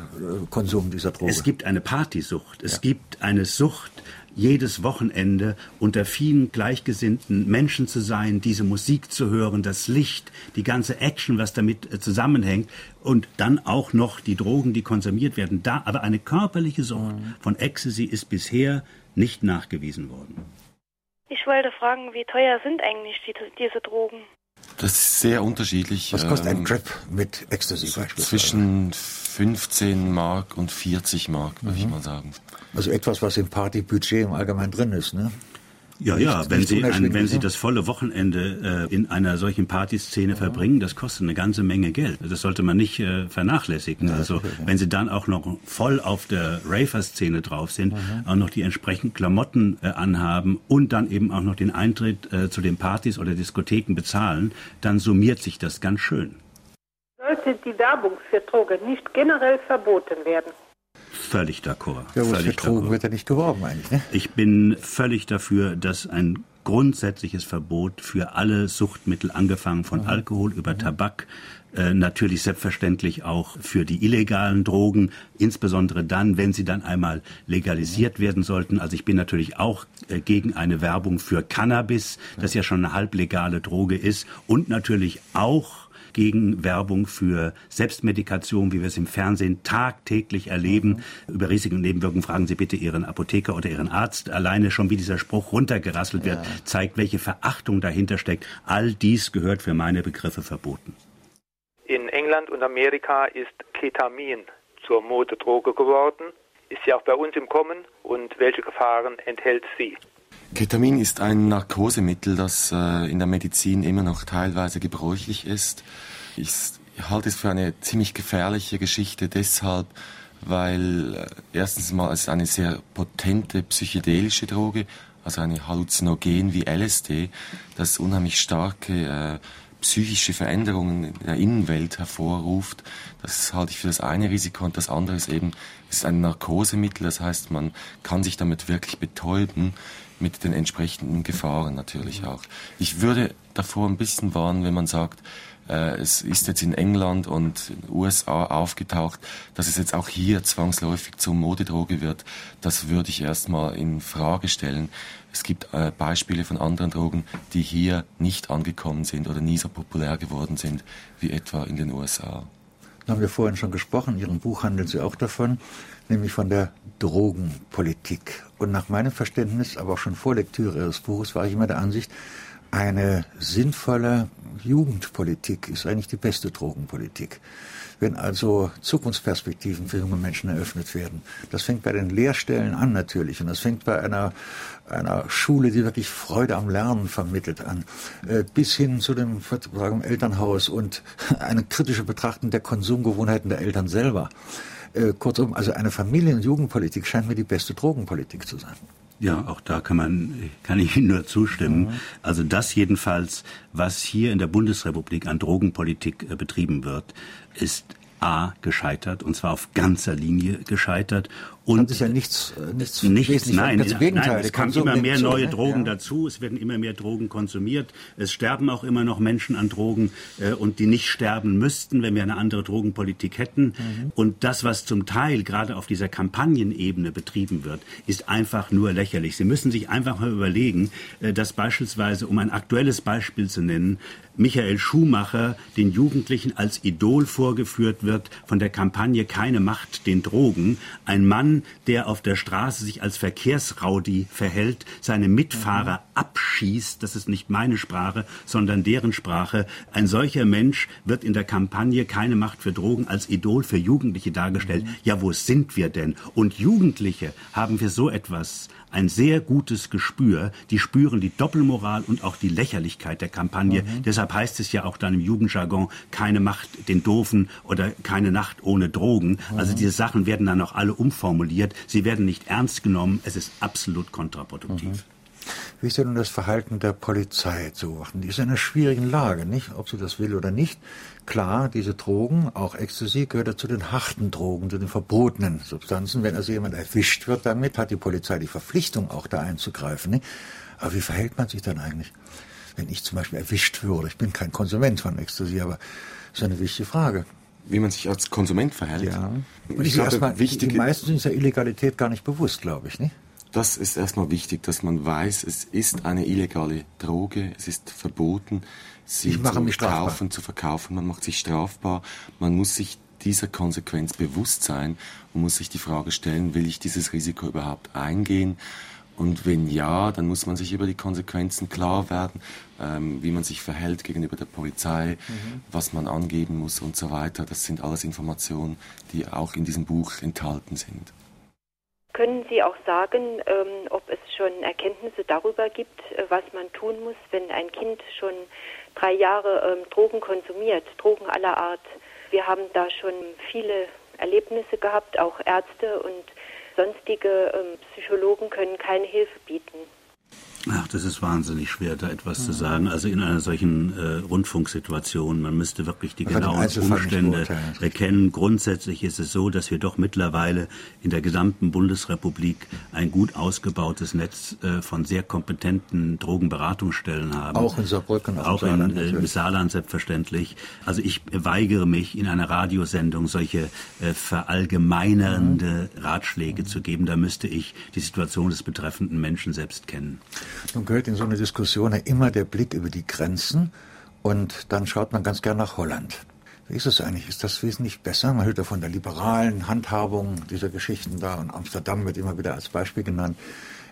Konsum dieser Droge. Es gibt eine Partysucht. Es ja. gibt eine Sucht jedes Wochenende unter vielen gleichgesinnten Menschen zu sein, diese Musik zu hören, das Licht, die ganze Action, was damit äh, zusammenhängt und dann auch noch die Drogen, die konsumiert werden. Da, aber eine körperliche Sucht mhm. von Ecstasy ist bisher nicht nachgewiesen worden. Ich wollte fragen, wie teuer sind eigentlich die, diese Drogen? Das ist sehr unterschiedlich. Was kostet ein ähm, Trip mit Ecstasy beispielsweise? Zwischen 15 Mark und 40 Mark, würde mhm. ich mal sagen. Also etwas, was im Partybudget im Allgemeinen drin ist, ne? Ja, ja, wenn Sie, ein, wenn Sie das volle Wochenende äh, in einer solchen Partyszene ja. verbringen, das kostet eine ganze Menge Geld. Das sollte man nicht äh, vernachlässigen. Ja, also okay, ja. wenn Sie dann auch noch voll auf der Rafer-Szene drauf sind, mhm. auch noch die entsprechenden Klamotten äh, anhaben und dann eben auch noch den Eintritt äh, zu den Partys oder Diskotheken bezahlen, dann summiert sich das ganz schön. Sollte die Werbung für Drogen nicht generell verboten werden? Völlig d'accord. Ja, völlig wird ja nicht geworben eigentlich. Ne? Ich bin völlig dafür, dass ein grundsätzliches Verbot für alle Suchtmittel, angefangen von mhm. Alkohol über mhm. Tabak, äh, natürlich selbstverständlich auch für die illegalen Drogen, insbesondere dann, wenn sie dann einmal legalisiert mhm. werden sollten. Also ich bin natürlich auch äh, gegen eine Werbung für Cannabis, das ja schon eine halblegale Droge ist, und natürlich auch gegen Werbung für Selbstmedikation, wie wir es im Fernsehen tagtäglich erleben. Mhm. Über Risiken und Nebenwirkungen fragen Sie bitte Ihren Apotheker oder Ihren Arzt. Alleine schon, wie dieser Spruch runtergerasselt wird, ja. zeigt, welche Verachtung dahinter steckt. All dies gehört für meine Begriffe verboten. In England und Amerika ist Ketamin zur Modedroge geworden. Ist sie auch bei uns im Kommen und welche Gefahren enthält sie? Ketamin ist ein Narkosemittel, das äh, in der Medizin immer noch teilweise gebräuchlich ist. Ich halte es für eine ziemlich gefährliche Geschichte deshalb, weil äh, erstens mal es eine sehr potente psychedelische Droge, also eine Halluzinogen wie LSD, das unheimlich starke äh, psychische Veränderungen in der Innenwelt hervorruft. Das halte ich für das eine Risiko und das andere ist eben, es ist ein Narkosemittel, das heißt, man kann sich damit wirklich betäuben mit den entsprechenden Gefahren natürlich auch. Ich würde davor ein bisschen warnen, wenn man sagt, es ist jetzt in England und in den USA aufgetaucht, dass es jetzt auch hier zwangsläufig zum Modedroge wird. Das würde ich erstmal in Frage stellen. Es gibt äh, Beispiele von anderen Drogen, die hier nicht angekommen sind oder nie so populär geworden sind wie etwa in den USA. Da haben wir vorhin schon gesprochen, in Ihrem Buch handeln Sie auch davon, nämlich von der Drogenpolitik. Und nach meinem Verständnis, aber auch schon vor Lektüre Ihres Buches, war ich immer der Ansicht, Eine sinnvolle Jugendpolitik ist eigentlich die beste Drogenpolitik. Wenn also Zukunftsperspektiven für junge Menschen eröffnet werden, das fängt bei den Lehrstellen an natürlich und das fängt bei einer, einer Schule, die wirklich Freude am Lernen vermittelt an, äh, bis hin zu dem im Elternhaus und *laughs* eine kritische Betrachtung der Konsumgewohnheiten der Eltern selber. Äh, kurzum, also eine Familien- und Jugendpolitik scheint mir die beste Drogenpolitik zu sein. Ja, auch da kann man, kann ich Ihnen *laughs* nur zustimmen. Mhm. Also das jedenfalls, was hier in der Bundesrepublik an Drogenpolitik äh, betrieben wird, ist A gescheitert und zwar auf ganzer Linie gescheitert und das ist ja nichts, äh, nichts, nichts nein, das Gegenteil. Nein, es kommen immer mehr neue ne? Drogen ja. dazu, es werden immer mehr Drogen konsumiert, es sterben auch immer noch Menschen an Drogen äh, und die nicht sterben müssten, wenn wir eine andere Drogenpolitik hätten. Mhm. Und das, was zum Teil gerade auf dieser Kampagnenebene betrieben wird, ist einfach nur lächerlich. Sie müssen sich einfach mal überlegen, äh, dass beispielsweise, um ein aktuelles Beispiel zu nennen, Michael Schumacher den Jugendlichen als Idol vorgeführt wird von der Kampagne Keine Macht den Drogen. Ein Mann, der auf der Straße sich als Verkehrsraudi verhält, seine Mitfahrer mhm. abschießt, das ist nicht meine Sprache, sondern deren Sprache. Ein solcher Mensch wird in der Kampagne Keine Macht für Drogen als Idol für Jugendliche dargestellt. Mhm. Ja, wo sind wir denn? Und Jugendliche haben für so etwas ein sehr gutes Gespür. Die spüren die Doppelmoral und auch die Lächerlichkeit der Kampagne. Mhm. Deshalb heißt es ja auch dann im Jugendjargon, keine Macht den Doofen oder keine Nacht ohne Drogen. Mhm. Also diese Sachen werden dann auch alle umformuliert. Sie werden nicht ernst genommen. Es ist absolut kontraproduktiv. Mhm. Wie ist denn das Verhalten der Polizei zu beobachten? Die ist in einer schwierigen Lage, nicht? Ob sie das will oder nicht. Klar, diese Drogen, auch Ecstasy, gehört ja zu den harten Drogen, zu den verbotenen Substanzen. Wenn also jemand erwischt wird damit, hat die Polizei die Verpflichtung, auch da einzugreifen. Nicht? Aber wie verhält man sich dann eigentlich, wenn ich zum Beispiel erwischt würde? Ich bin kein Konsument von Ecstasy, aber das ist eine wichtige Frage wie man sich als Konsument verhält. Ja. Und ich, ich glaube, erstmal, wichtig, die meisten sind der Illegalität gar nicht bewusst, glaube ich, nicht? das ist erstmal wichtig, dass man weiß, es ist eine illegale Droge, es ist verboten, sie zu kaufen, zu verkaufen, man macht sich strafbar, man muss sich dieser Konsequenz bewusst sein und muss sich die Frage stellen, will ich dieses Risiko überhaupt eingehen? Und wenn ja, dann muss man sich über die Konsequenzen klar werden, ähm, wie man sich verhält gegenüber der Polizei, mhm. was man angeben muss und so weiter. Das sind alles Informationen, die auch in diesem Buch enthalten sind. Können Sie auch sagen, ähm, ob es schon Erkenntnisse darüber gibt, äh, was man tun muss, wenn ein Kind schon drei Jahre ähm, Drogen konsumiert, Drogen aller Art? Wir haben da schon viele Erlebnisse gehabt, auch Ärzte und sonstige ähm, Psychologen können keine Hilfe bieten. Ach, das ist wahnsinnig schwer, da etwas zu sagen. Also in einer solchen äh, Rundfunksituation, man müsste wirklich die genauen Umstände erkennen. Grundsätzlich ist es so, dass wir doch mittlerweile in der gesamten Bundesrepublik ein gut ausgebautes Netz äh, von sehr kompetenten Drogenberatungsstellen haben. Auch in Saarbrücken, auch, auch in, Saarland, äh, Saarland selbstverständlich. Also ich weigere mich, in einer Radiosendung solche äh, verallgemeinernde mhm. Ratschläge mhm. zu geben. Da müsste ich die Situation des betreffenden Menschen selbst kennen. Nun gehört in so eine Diskussion ja immer der Blick über die Grenzen und dann schaut man ganz gern nach Holland. Wie ist es eigentlich? Ist das wesentlich besser? Man hört ja von der liberalen Handhabung dieser Geschichten da und Amsterdam wird immer wieder als Beispiel genannt.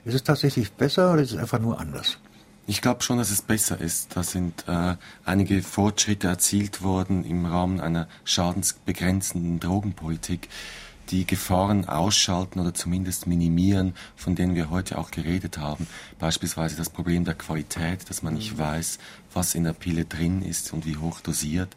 Ist es tatsächlich besser oder ist es einfach nur anders? Ich glaube schon, dass es besser ist. Da sind äh, einige Fortschritte erzielt worden im Rahmen einer schadensbegrenzenden Drogenpolitik die Gefahren ausschalten oder zumindest minimieren, von denen wir heute auch geredet haben. Beispielsweise das Problem der Qualität, dass man nicht mhm. weiß, was in der Pille drin ist und wie hoch dosiert.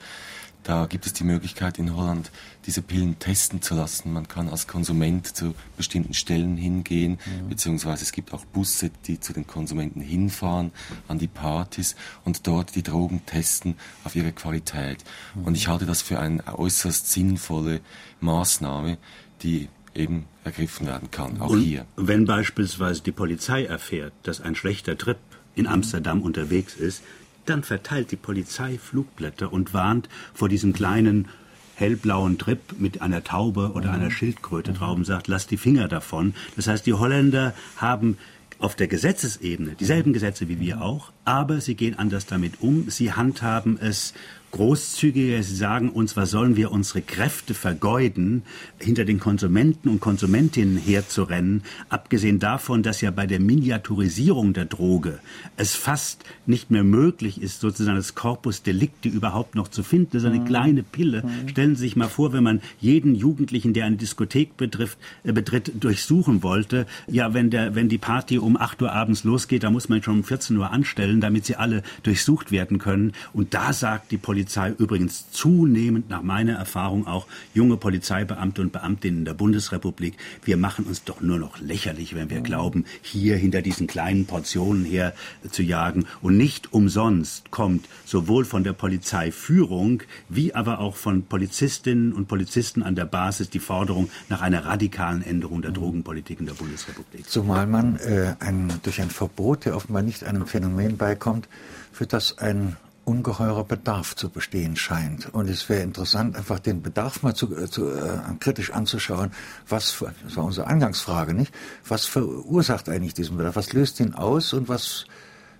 Da gibt es die Möglichkeit in Holland, diese Pillen testen zu lassen. Man kann als Konsument zu bestimmten Stellen hingehen, mhm. beziehungsweise es gibt auch Busse, die zu den Konsumenten hinfahren, an die Partys und dort die Drogen testen auf ihre Qualität. Mhm. Und ich halte das für eine äußerst sinnvolle Maßnahme, die eben ergriffen werden kann, auch und hier. Wenn beispielsweise die Polizei erfährt, dass ein schlechter Trip in mhm. Amsterdam unterwegs ist, dann verteilt die Polizei Flugblätter und warnt vor diesem kleinen hellblauen Trip mit einer Taube oder einer Schildkröte drauf und sagt, lass die Finger davon. Das heißt, die Holländer haben auf der Gesetzesebene dieselben Gesetze wie wir auch, aber sie gehen anders damit um. Sie handhaben es großzügiger. Sie sagen uns, was sollen wir unsere Kräfte vergeuden, hinter den Konsumenten und Konsumentinnen herzurennen, abgesehen davon, dass ja bei der Miniaturisierung der Droge es fast nicht mehr möglich ist, sozusagen das Corpus Delicti überhaupt noch zu finden. Das ist eine mhm. kleine Pille. Mhm. Stellen Sie sich mal vor, wenn man jeden Jugendlichen, der eine Diskothek betrifft, äh, betritt, durchsuchen wollte, ja, wenn, der, wenn die Party um 8 Uhr abends losgeht, da muss man schon um 14 Uhr anstellen, damit sie alle durchsucht werden können. Und da sagt die Polizei übrigens zunehmend, nach meiner Erfahrung auch, junge Polizeibeamte und Beamtinnen der Bundesrepublik, wir machen uns doch nur noch lächerlich, wenn wir glauben, hier hinter diesen kleinen Portionen her zu jagen. Und nicht umsonst kommt sowohl von der Polizeiführung wie aber auch von Polizistinnen und Polizisten an der Basis die Forderung nach einer radikalen Änderung der Drogenpolitik in der Bundesrepublik. Zumal man äh, ein, durch ein Verbot, der offenbar nicht einem Phänomen beikommt, für das ein ungeheurer Bedarf zu bestehen scheint. Und es wäre interessant, einfach den Bedarf mal zu, äh, zu, äh, kritisch anzuschauen. Was, das war unsere Angangsfrage, nicht? Was verursacht eigentlich diesen Bedarf? Was löst ihn aus und was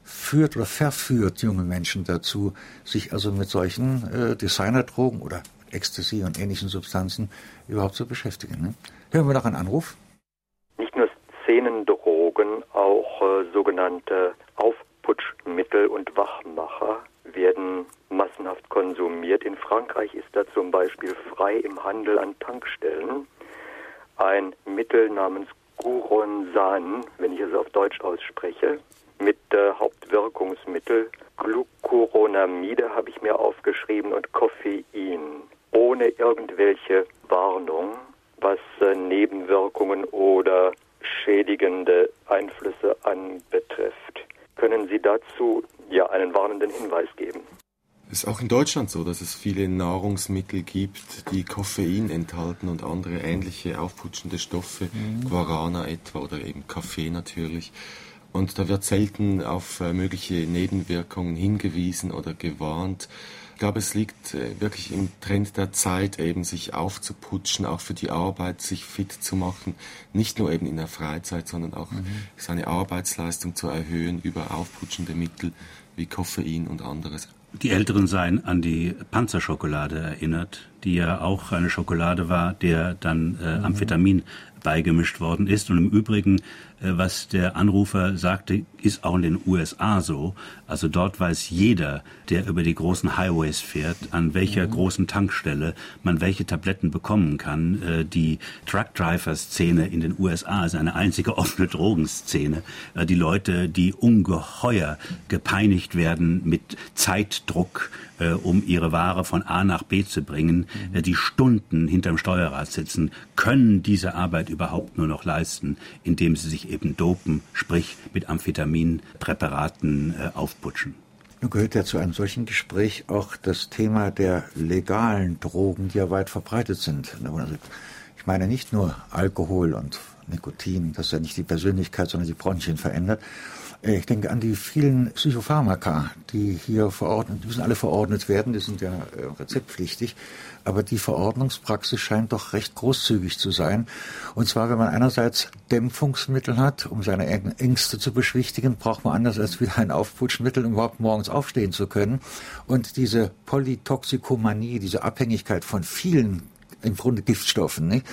führt oder verführt junge Menschen dazu, sich also mit solchen äh, Designerdrogen oder Ecstasy und ähnlichen Substanzen überhaupt zu beschäftigen? Ne? Hören wir noch einen Anruf. Nicht nur Szenendrogen, auch äh, sogenannte Aufputschmittel und Wachmacher werden massenhaft konsumiert. In Frankreich ist da zum Beispiel frei im Handel an Tankstellen ein Mittel namens Guronsan, wenn ich es auf Deutsch ausspreche, mit äh, Hauptwirkungsmittel Glucuronamide habe ich mir aufgeschrieben und Koffein, ohne irgendwelche Warnung, was äh, Nebenwirkungen oder schädigende Einflüsse anbetrifft. Können Sie dazu ja einen warnenden Hinweis geben? Es ist auch in Deutschland so, dass es viele Nahrungsmittel gibt, die Koffein enthalten und andere ähnliche aufputschende Stoffe, mhm. Guarana etwa oder eben Kaffee natürlich. Und da wird selten auf äh, mögliche Nebenwirkungen hingewiesen oder gewarnt. Ich glaube, es liegt äh, wirklich im Trend der Zeit, eben sich aufzuputschen, auch für die Arbeit, sich fit zu machen. Nicht nur eben in der Freizeit, sondern auch mhm. seine Arbeitsleistung zu erhöhen über aufputschende Mittel wie Koffein und anderes. Die Älteren seien an die Panzerschokolade erinnert, die ja auch eine Schokolade war, der dann äh, mhm. Amphetamin beigemischt worden ist. Und im Übrigen, äh, was der Anrufer sagte, ist auch in den USA so. Also dort weiß jeder, der über die großen Highways fährt, an welcher mhm. großen Tankstelle man welche Tabletten bekommen kann. Äh, die Truckdriver-Szene in den USA ist eine einzige *laughs* offene Drogenszene. Äh, die Leute, die ungeheuer gepeinigt werden mit Zeitdruck, um ihre Ware von A nach B zu bringen, mhm. die Stunden hinterm Steuerrad sitzen, können diese Arbeit überhaupt nur noch leisten, indem sie sich eben dopen, sprich mit Amphetaminpräparaten äh, aufputschen. Nun gehört ja zu einem solchen Gespräch auch das Thema der legalen Drogen, die ja weit verbreitet sind. Also, ich meine nicht nur Alkohol und Nikotin, das ja nicht die Persönlichkeit, sondern die Bronchien verändert, äh, ich denke an die vielen Psychopharmaka, die hier verordnet, die müssen alle verordnet werden, die sind ja äh, rezeptpflichtig. Aber die Verordnungspraxis scheint doch recht großzügig zu sein. Und zwar, wenn man einerseits Dämpfungsmittel hat, um seine Ängste zu beschwichtigen, braucht man anders als wieder ein Aufputschmittel, um überhaupt morgens aufstehen zu können. Und diese Polytoxikomanie, diese Abhängigkeit von vielen im Grunde Giftstoffen, nicht?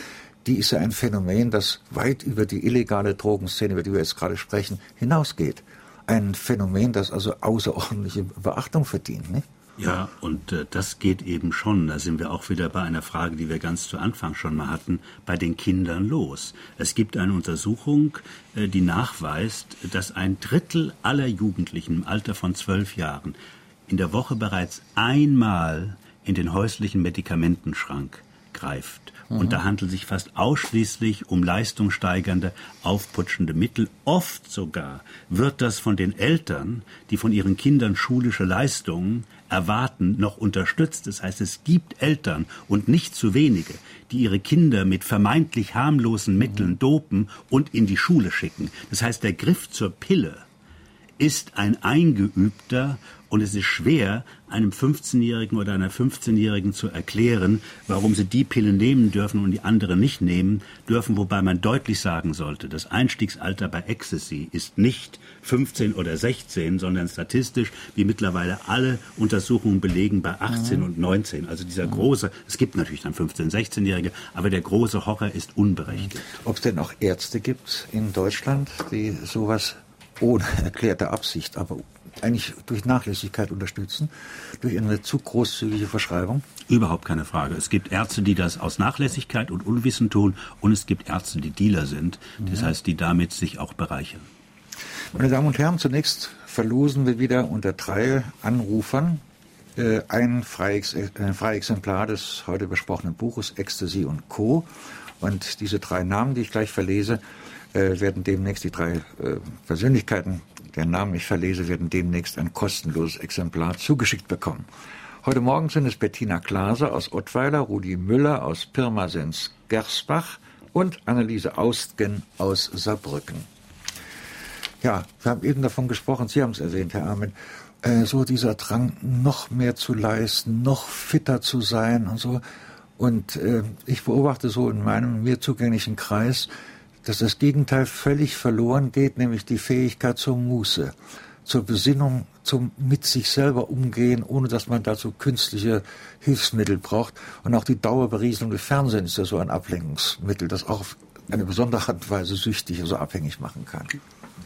Die ist ja ein Phänomen, das weit über die illegale Drogenszene, über die wir jetzt gerade sprechen, hinausgeht. Ein Phänomen, das also außerordentliche Beachtung verdient. Nicht? Ja, und äh, das geht eben schon, da sind wir auch wieder bei einer Frage, die wir ganz zu Anfang schon mal hatten, bei den Kindern los. Es gibt eine Untersuchung, äh, die nachweist, dass ein Drittel aller Jugendlichen im Alter von zwölf Jahren in der Woche bereits einmal in den häuslichen Medikamentenschrank greift. Mhm. Und da handelt es sich fast ausschließlich um leistungssteigernde, aufputschende Mittel. Oft sogar wird das von den Eltern, die von ihren Kindern schulische Leistungen erwarten, noch unterstützt. Das heißt, es gibt Eltern und nicht zu wenige, die ihre Kinder mit vermeintlich harmlosen Mitteln dopen und in die Schule schicken. Das heißt, der Griff zur Pille ist ein eingeübter und es ist schwer, einem 15-Jährigen oder einer 15-Jährigen zu erklären, warum sie die Pille nehmen dürfen und die andere nicht nehmen dürfen, wobei man deutlich sagen sollte, das Einstiegsalter bei Ecstasy ist nicht 15 oder 16, sondern statistisch, wie mittlerweile alle Untersuchungen belegen, bei 18 mhm. und 19. Also dieser große, es gibt natürlich dann 15-, 16-Jährige, aber der große Horror ist unberechtigt. Ob es denn auch Ärzte gibt in Deutschland, die sowas ohne erklärte Absicht, aber eigentlich durch Nachlässigkeit unterstützen, durch eine zu großzügige Verschreibung? Überhaupt keine Frage. Es gibt Ärzte, die das aus Nachlässigkeit und Unwissen tun und es gibt Ärzte, die Dealer sind, das ja. heißt, die damit sich auch bereichern. Meine Damen und Herren, zunächst verlosen wir wieder unter drei Anrufern äh, ein Freiexemplar des heute besprochenen Buches Ecstasy und Co. Und diese drei Namen, die ich gleich verlese, äh, werden demnächst die drei äh, Persönlichkeiten, deren Namen ich verlese, werden demnächst ein kostenloses Exemplar zugeschickt bekommen. Heute Morgen sind es Bettina Klase aus Ottweiler, Rudi Müller aus Pirmasens-Gersbach und Anneliese Austgen aus Saarbrücken. Ja, wir haben eben davon gesprochen, Sie haben es erwähnt, Herr Armin, äh, so dieser Drang, noch mehr zu leisten, noch fitter zu sein und so. Und äh, ich beobachte so in meinem mir zugänglichen Kreis, dass das Gegenteil völlig verloren geht, nämlich die Fähigkeit zur Muße, zur Besinnung, zum mit sich selber umgehen, ohne dass man dazu künstliche Hilfsmittel braucht. Und auch die Dauerberieselung des Fernsehens ist ja so ein Ablenkungsmittel, das auch auf eine besondere Art und Weise süchtig, also abhängig machen kann.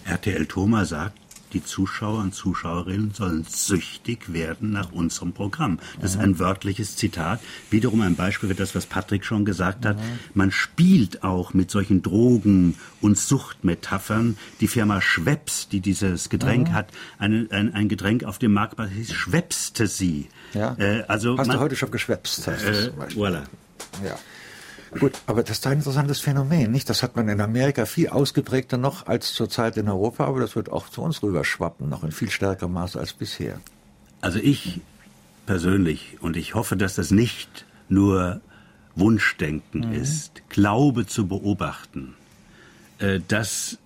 RTL Thoma sagt, die Zuschauer und Zuschauerinnen sollen süchtig werden nach unserem Programm. Das ist ein wörtliches Zitat. Wiederum ein Beispiel für das, was Patrick schon gesagt hat. Man spielt auch mit solchen Drogen- und Suchtmetaphern. Die Firma Schweppes, die dieses Getränk mhm. hat, ein, ein, ein, Getränk auf dem Markt, hieß Schwepste sie. Ja. Äh, also Hast man, du heute schon geschwepst? Äh, voilà. Ja. Gut, aber das ist ein interessantes Phänomen, nicht? Das hat man in Amerika viel ausgeprägter noch als zurzeit in Europa, aber das wird auch zu uns rüberschwappen, noch in viel stärkerem Maße als bisher. Also ich persönlich, und ich hoffe, dass das nicht nur Wunschdenken mhm. ist, glaube zu beobachten, äh, dass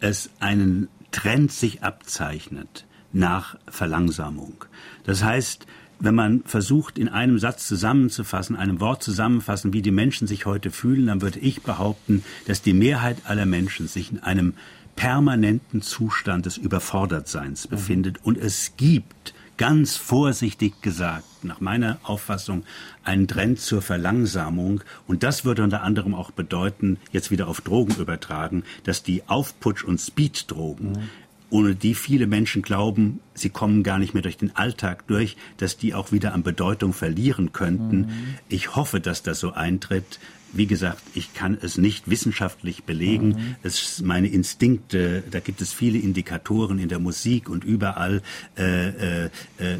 es einen Trend sich abzeichnet nach Verlangsamung. Das heißt, wenn man versucht, in einem Satz zusammenzufassen, einem Wort zusammenfassen, wie die Menschen sich heute fühlen, dann würde ich behaupten, dass die Mehrheit aller Menschen sich in einem permanenten Zustand des Überfordertseins mhm. befindet. Und es gibt, ganz vorsichtig gesagt, nach meiner Auffassung, einen Trend zur Verlangsamung. Und das würde unter anderem auch bedeuten, jetzt wieder auf Drogen übertragen, dass die Aufputsch- und Speeddrogen mhm ohne die viele Menschen glauben, sie kommen gar nicht mehr durch den Alltag durch, dass die auch wieder an Bedeutung verlieren könnten. Mhm. Ich hoffe, dass das so eintritt. Wie gesagt, ich kann es nicht wissenschaftlich belegen. Mhm. Es meine Instinkte, da gibt es viele Indikatoren in der Musik und überall äh, äh, äh,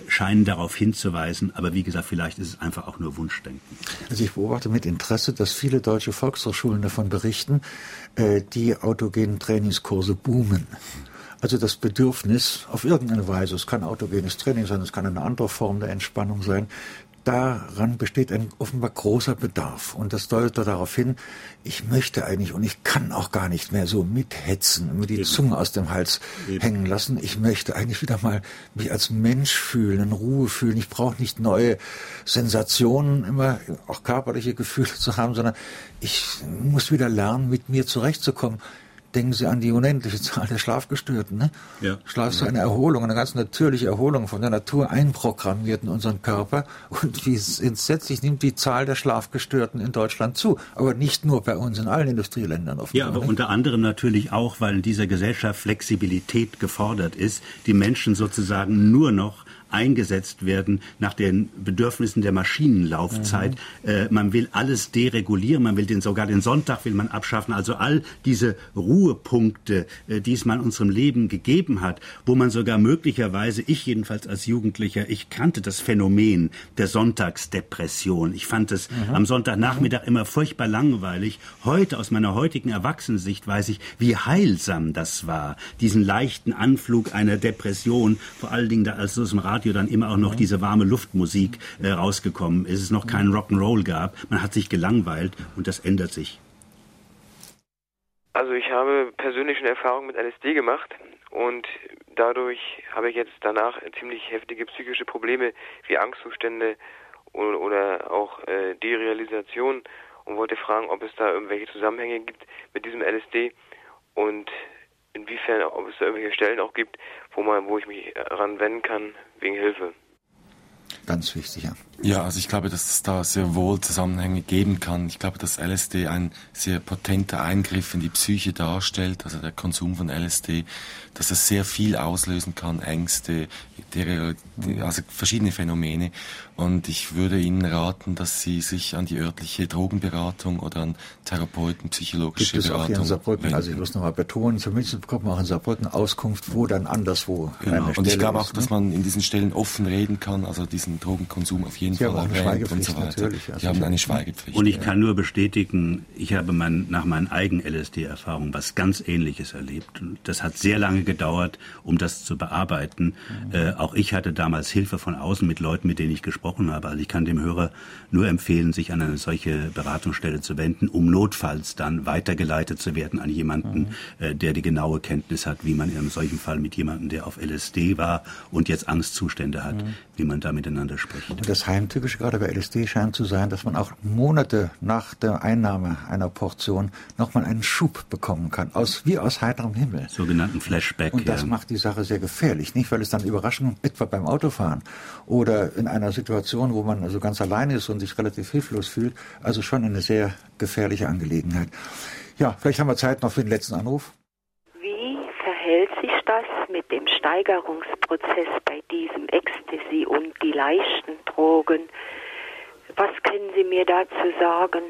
scheinen darauf hinzuweisen. Aber wie gesagt, vielleicht ist es einfach auch nur Wunschdenken. Also ich beobachte mit Interesse, dass viele deutsche Volkshochschulen davon berichten, äh, die autogenen Trainingskurse boomen. Also das Bedürfnis auf irgendeine Weise, es kann autogenes Training sein, es kann eine andere Form der Entspannung sein, daran besteht ein offenbar großer Bedarf. Und das deutet darauf hin, ich möchte eigentlich und ich kann auch gar nicht mehr so mithetzen, mir die Eben. Zunge aus dem Hals Eben. hängen lassen. Ich möchte eigentlich wieder mal mich als Mensch fühlen, in Ruhe fühlen. Ich brauche nicht neue Sensationen, immer auch körperliche Gefühle zu haben, sondern ich muss wieder lernen, mit mir zurechtzukommen denken Sie an die unendliche Zahl der Schlafgestörten. Ne? Ja. Schlaf ist eine Erholung, eine ganz natürliche Erholung von der Natur einprogrammiert in unseren Körper. Und wie entsetzlich nimmt die Zahl der Schlafgestörten in Deutschland zu. Aber nicht nur bei uns, in allen Industrieländern. Offenbar, ja, aber ne? unter anderem natürlich auch, weil in dieser Gesellschaft Flexibilität gefordert ist, die Menschen sozusagen nur noch eingesetzt werden nach den Bedürfnissen der Maschinenlaufzeit. Mhm. Äh, man will alles deregulieren, man will den, sogar den Sonntag will man abschaffen. Also all diese Ruhepunkte, äh, die es man unserem Leben gegeben hat, wo man sogar möglicherweise, ich jedenfalls als Jugendlicher, ich kannte das Phänomen der Sonntagsdepression. Ich fand es mhm. am Sonntagnachmittag mhm. immer furchtbar langweilig. Heute, aus meiner heutigen Erwachsenensicht, weiß ich, wie heilsam das war, diesen leichten Anflug einer Depression, vor allen Dingen da als aus dem Radio Radio dann immer auch noch diese warme Luftmusik äh, rausgekommen ist, es noch keinen Rock'n'Roll gab. Man hat sich gelangweilt und das ändert sich. Also ich habe persönliche Erfahrungen mit LSD gemacht und dadurch habe ich jetzt danach ziemlich heftige psychische Probleme wie Angstzustände oder, oder auch äh, Derealisation und wollte fragen, ob es da irgendwelche Zusammenhänge gibt mit diesem LSD und inwiefern, ob es da irgendwelche Stellen auch gibt, wo man, wo ich mich ran wenden kann wegen Hilfe. Ganz wichtig, ja. Ja, also ich glaube, dass es da sehr wohl Zusammenhänge geben kann. Ich glaube, dass LSD ein sehr potenter Eingriff in die Psyche darstellt, also der Konsum von LSD, dass es sehr viel auslösen kann, Ängste, also verschiedene Phänomene. Und ich würde Ihnen raten, dass Sie sich an die örtliche Drogenberatung oder an Therapeuten, psychologische Gibt es Beratung. Auch hier in Saarbrücken, also ich muss nochmal betonen, zumindest bekommt man auch in Saarbrücken Auskunft, wo dann anderswo genau. Und ich glaube ist, auch, dass ne? man in diesen Stellen offen reden kann, also diesen Drogenkonsum auf jeden Sie Fall haben auch eine erwähnt und so weiter. natürlich, ja, Sie haben eine Schweigepflicht. Und ich kann nur bestätigen, ich habe mein, nach meinen eigenen LSD-Erfahrungen was ganz Ähnliches erlebt. Und das hat sehr lange gedauert, um das zu bearbeiten. Äh, auch ich hatte damals Hilfe von außen mit Leuten, mit denen ich gesprochen habe. Also ich kann dem Hörer nur empfehlen, sich an eine solche Beratungsstelle zu wenden, um notfalls dann weitergeleitet zu werden an jemanden, äh, der die genaue Kenntnis hat, wie man in einem solchen Fall mit jemandem, der auf LSD war und jetzt Angstzustände hat, wie man da miteinander spricht. Und das Heimtückische gerade bei LSD scheint zu sein, dass man auch Monate nach der Einnahme einer Portion nochmal einen Schub bekommen kann, aus, wie aus heiterem Himmel. Sogenannten Flashback. Und das ja. macht die Sache sehr gefährlich, nicht? Weil es dann Überraschungen, etwa beim Autofahren oder in einer Situation, wo man also ganz allein ist und sich relativ hilflos fühlt, also schon eine sehr gefährliche Angelegenheit. Ja, vielleicht haben wir Zeit noch für den letzten Anruf. Wie verhält sich das mit dem Steigerungsprozess bei diesem Ecstasy und die leichten Drogen? Was können Sie mir dazu sagen?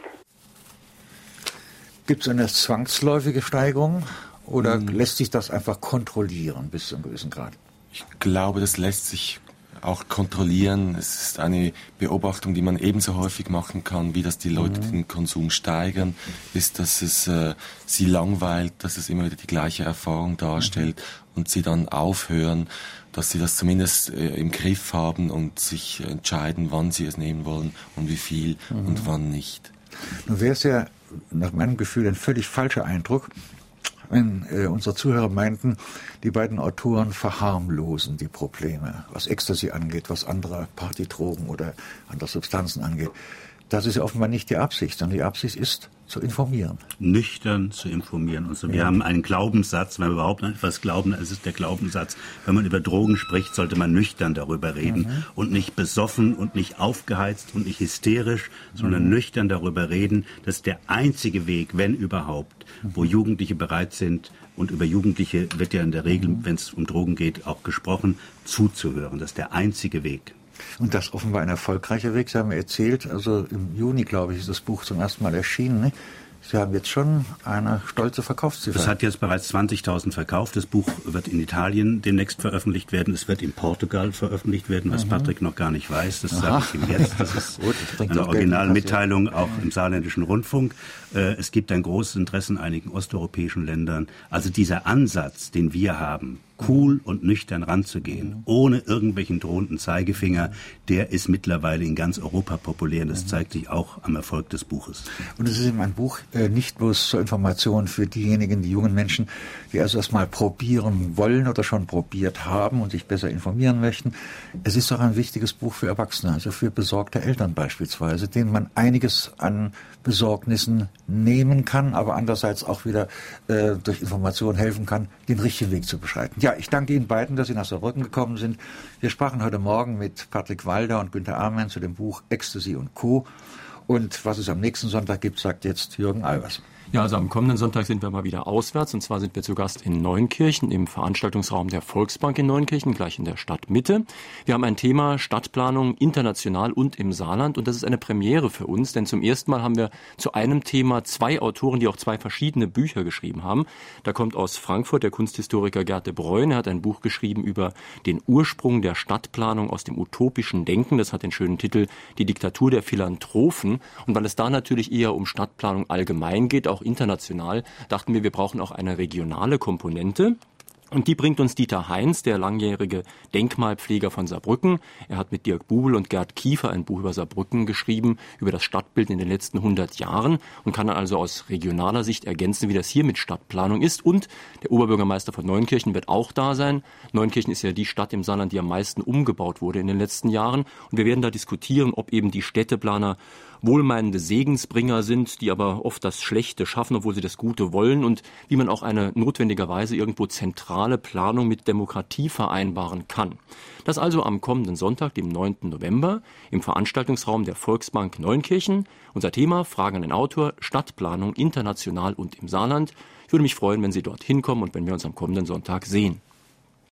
Gibt es eine zwangsläufige Steigerung oder lässt sich das einfach kontrollieren bis zu einem gewissen Grad? Ich glaube, das lässt sich auch kontrollieren. Es ist eine Beobachtung, die man ebenso häufig machen kann, wie dass die Leute den Konsum steigern, ist, dass es äh, sie langweilt, dass es immer wieder die gleiche Erfahrung darstellt und sie dann aufhören, dass sie das zumindest äh, im Griff haben und sich entscheiden, wann sie es nehmen wollen und wie viel und wann nicht. Nun wäre es ja nach meinem Gefühl ein völlig falscher Eindruck, wenn äh, unsere Zuhörer meinten, die beiden Autoren verharmlosen die Probleme, was Ecstasy angeht, was andere Partydrogen oder andere Substanzen angeht. Das ist ja offenbar nicht die Absicht, sondern die Absicht ist, zu informieren. Nüchtern zu informieren und so. Wir Ja. haben einen Glaubenssatz, wenn wir überhaupt an etwas glauben, dann ist es der Glaubenssatz. Wenn man über Drogen spricht, sollte man nüchtern darüber reden Mhm. und nicht besoffen und nicht aufgeheizt und nicht hysterisch, sondern Mhm. nüchtern darüber reden. Das ist der einzige Weg, wenn überhaupt, wo Mhm. Jugendliche bereit sind und über Jugendliche wird ja in der Regel, Mhm. wenn es um Drogen geht, auch gesprochen, zuzuhören. Das ist der einzige Weg. Und das offenbar ein erfolgreicher Weg, Sie haben mir erzählt. Also im Juni, glaube ich, ist das Buch zum ersten Mal erschienen. Ne? Sie haben jetzt schon eine stolze Verkaufsziffer. Es hat jetzt bereits 20.000 verkauft. Das Buch wird in Italien demnächst veröffentlicht werden. Es wird in Portugal veröffentlicht werden, was Mhm. Patrick noch gar nicht weiß. Das sage ich ihm jetzt. Das *laughs* ist Gut, das eine Originalmitteilung auch im saarländischen Rundfunk. Äh, Es gibt ein großes Interesse in einigen osteuropäischen Ländern. Also dieser Ansatz, den wir haben, cool und nüchtern ranzugehen, ohne irgendwelchen drohenden Zeigefinger, der ist mittlerweile in ganz Europa populär. Und das zeigt sich auch am Erfolg des Buches. Und es ist eben ein Buch äh, nicht bloß zur Information für diejenigen, die jungen Menschen, die also erstmal probieren wollen oder schon probiert haben und sich besser informieren möchten. Es ist auch ein wichtiges Buch für Erwachsene, also für besorgte Eltern beispielsweise, denen man einiges an Besorgnissen nehmen kann, aber andererseits auch wieder äh, durch Informationen helfen kann, den richtigen Weg zu beschreiten. Ja, ich danke Ihnen beiden, dass Sie nach Saarbrücken gekommen sind. Wir sprachen heute Morgen mit Patrick Walder und Günter Amann zu dem Buch Ecstasy und Co. Und was es am nächsten Sonntag gibt, sagt jetzt Jürgen Albers. Ja, also am kommenden Sonntag sind wir mal wieder auswärts und zwar sind wir zu Gast in Neunkirchen im Veranstaltungsraum der Volksbank in Neunkirchen, gleich in der Stadtmitte. Wir haben ein Thema Stadtplanung international und im Saarland und das ist eine Premiere für uns, denn zum ersten Mal haben wir zu einem Thema zwei Autoren, die auch zwei verschiedene Bücher geschrieben haben. Da kommt aus Frankfurt der Kunsthistoriker Bruyne, er hat ein Buch geschrieben über den Ursprung der Stadtplanung aus dem utopischen Denken. Das hat den schönen Titel Die Diktatur der Philanthropen. Und weil es da natürlich eher um Stadtplanung allgemein geht, auch international, dachten wir, wir brauchen auch eine regionale Komponente. Und die bringt uns Dieter Heinz, der langjährige Denkmalpfleger von Saarbrücken. Er hat mit Dirk Bubel und Gerd Kiefer ein Buch über Saarbrücken geschrieben, über das Stadtbild in den letzten 100 Jahren und kann dann also aus regionaler Sicht ergänzen, wie das hier mit Stadtplanung ist. Und der Oberbürgermeister von Neunkirchen wird auch da sein. Neunkirchen ist ja die Stadt im Saarland, die am meisten umgebaut wurde in den letzten Jahren. Und wir werden da diskutieren, ob eben die Städteplaner wohlmeinende Segensbringer sind, die aber oft das Schlechte schaffen, obwohl sie das Gute wollen und wie man auch eine notwendigerweise irgendwo zentrale Planung mit Demokratie vereinbaren kann. Das also am kommenden Sonntag, dem 9. November, im Veranstaltungsraum der Volksbank Neunkirchen. Unser Thema Fragen an den Autor, Stadtplanung international und im Saarland. Ich würde mich freuen, wenn Sie dort hinkommen und wenn wir uns am kommenden Sonntag sehen.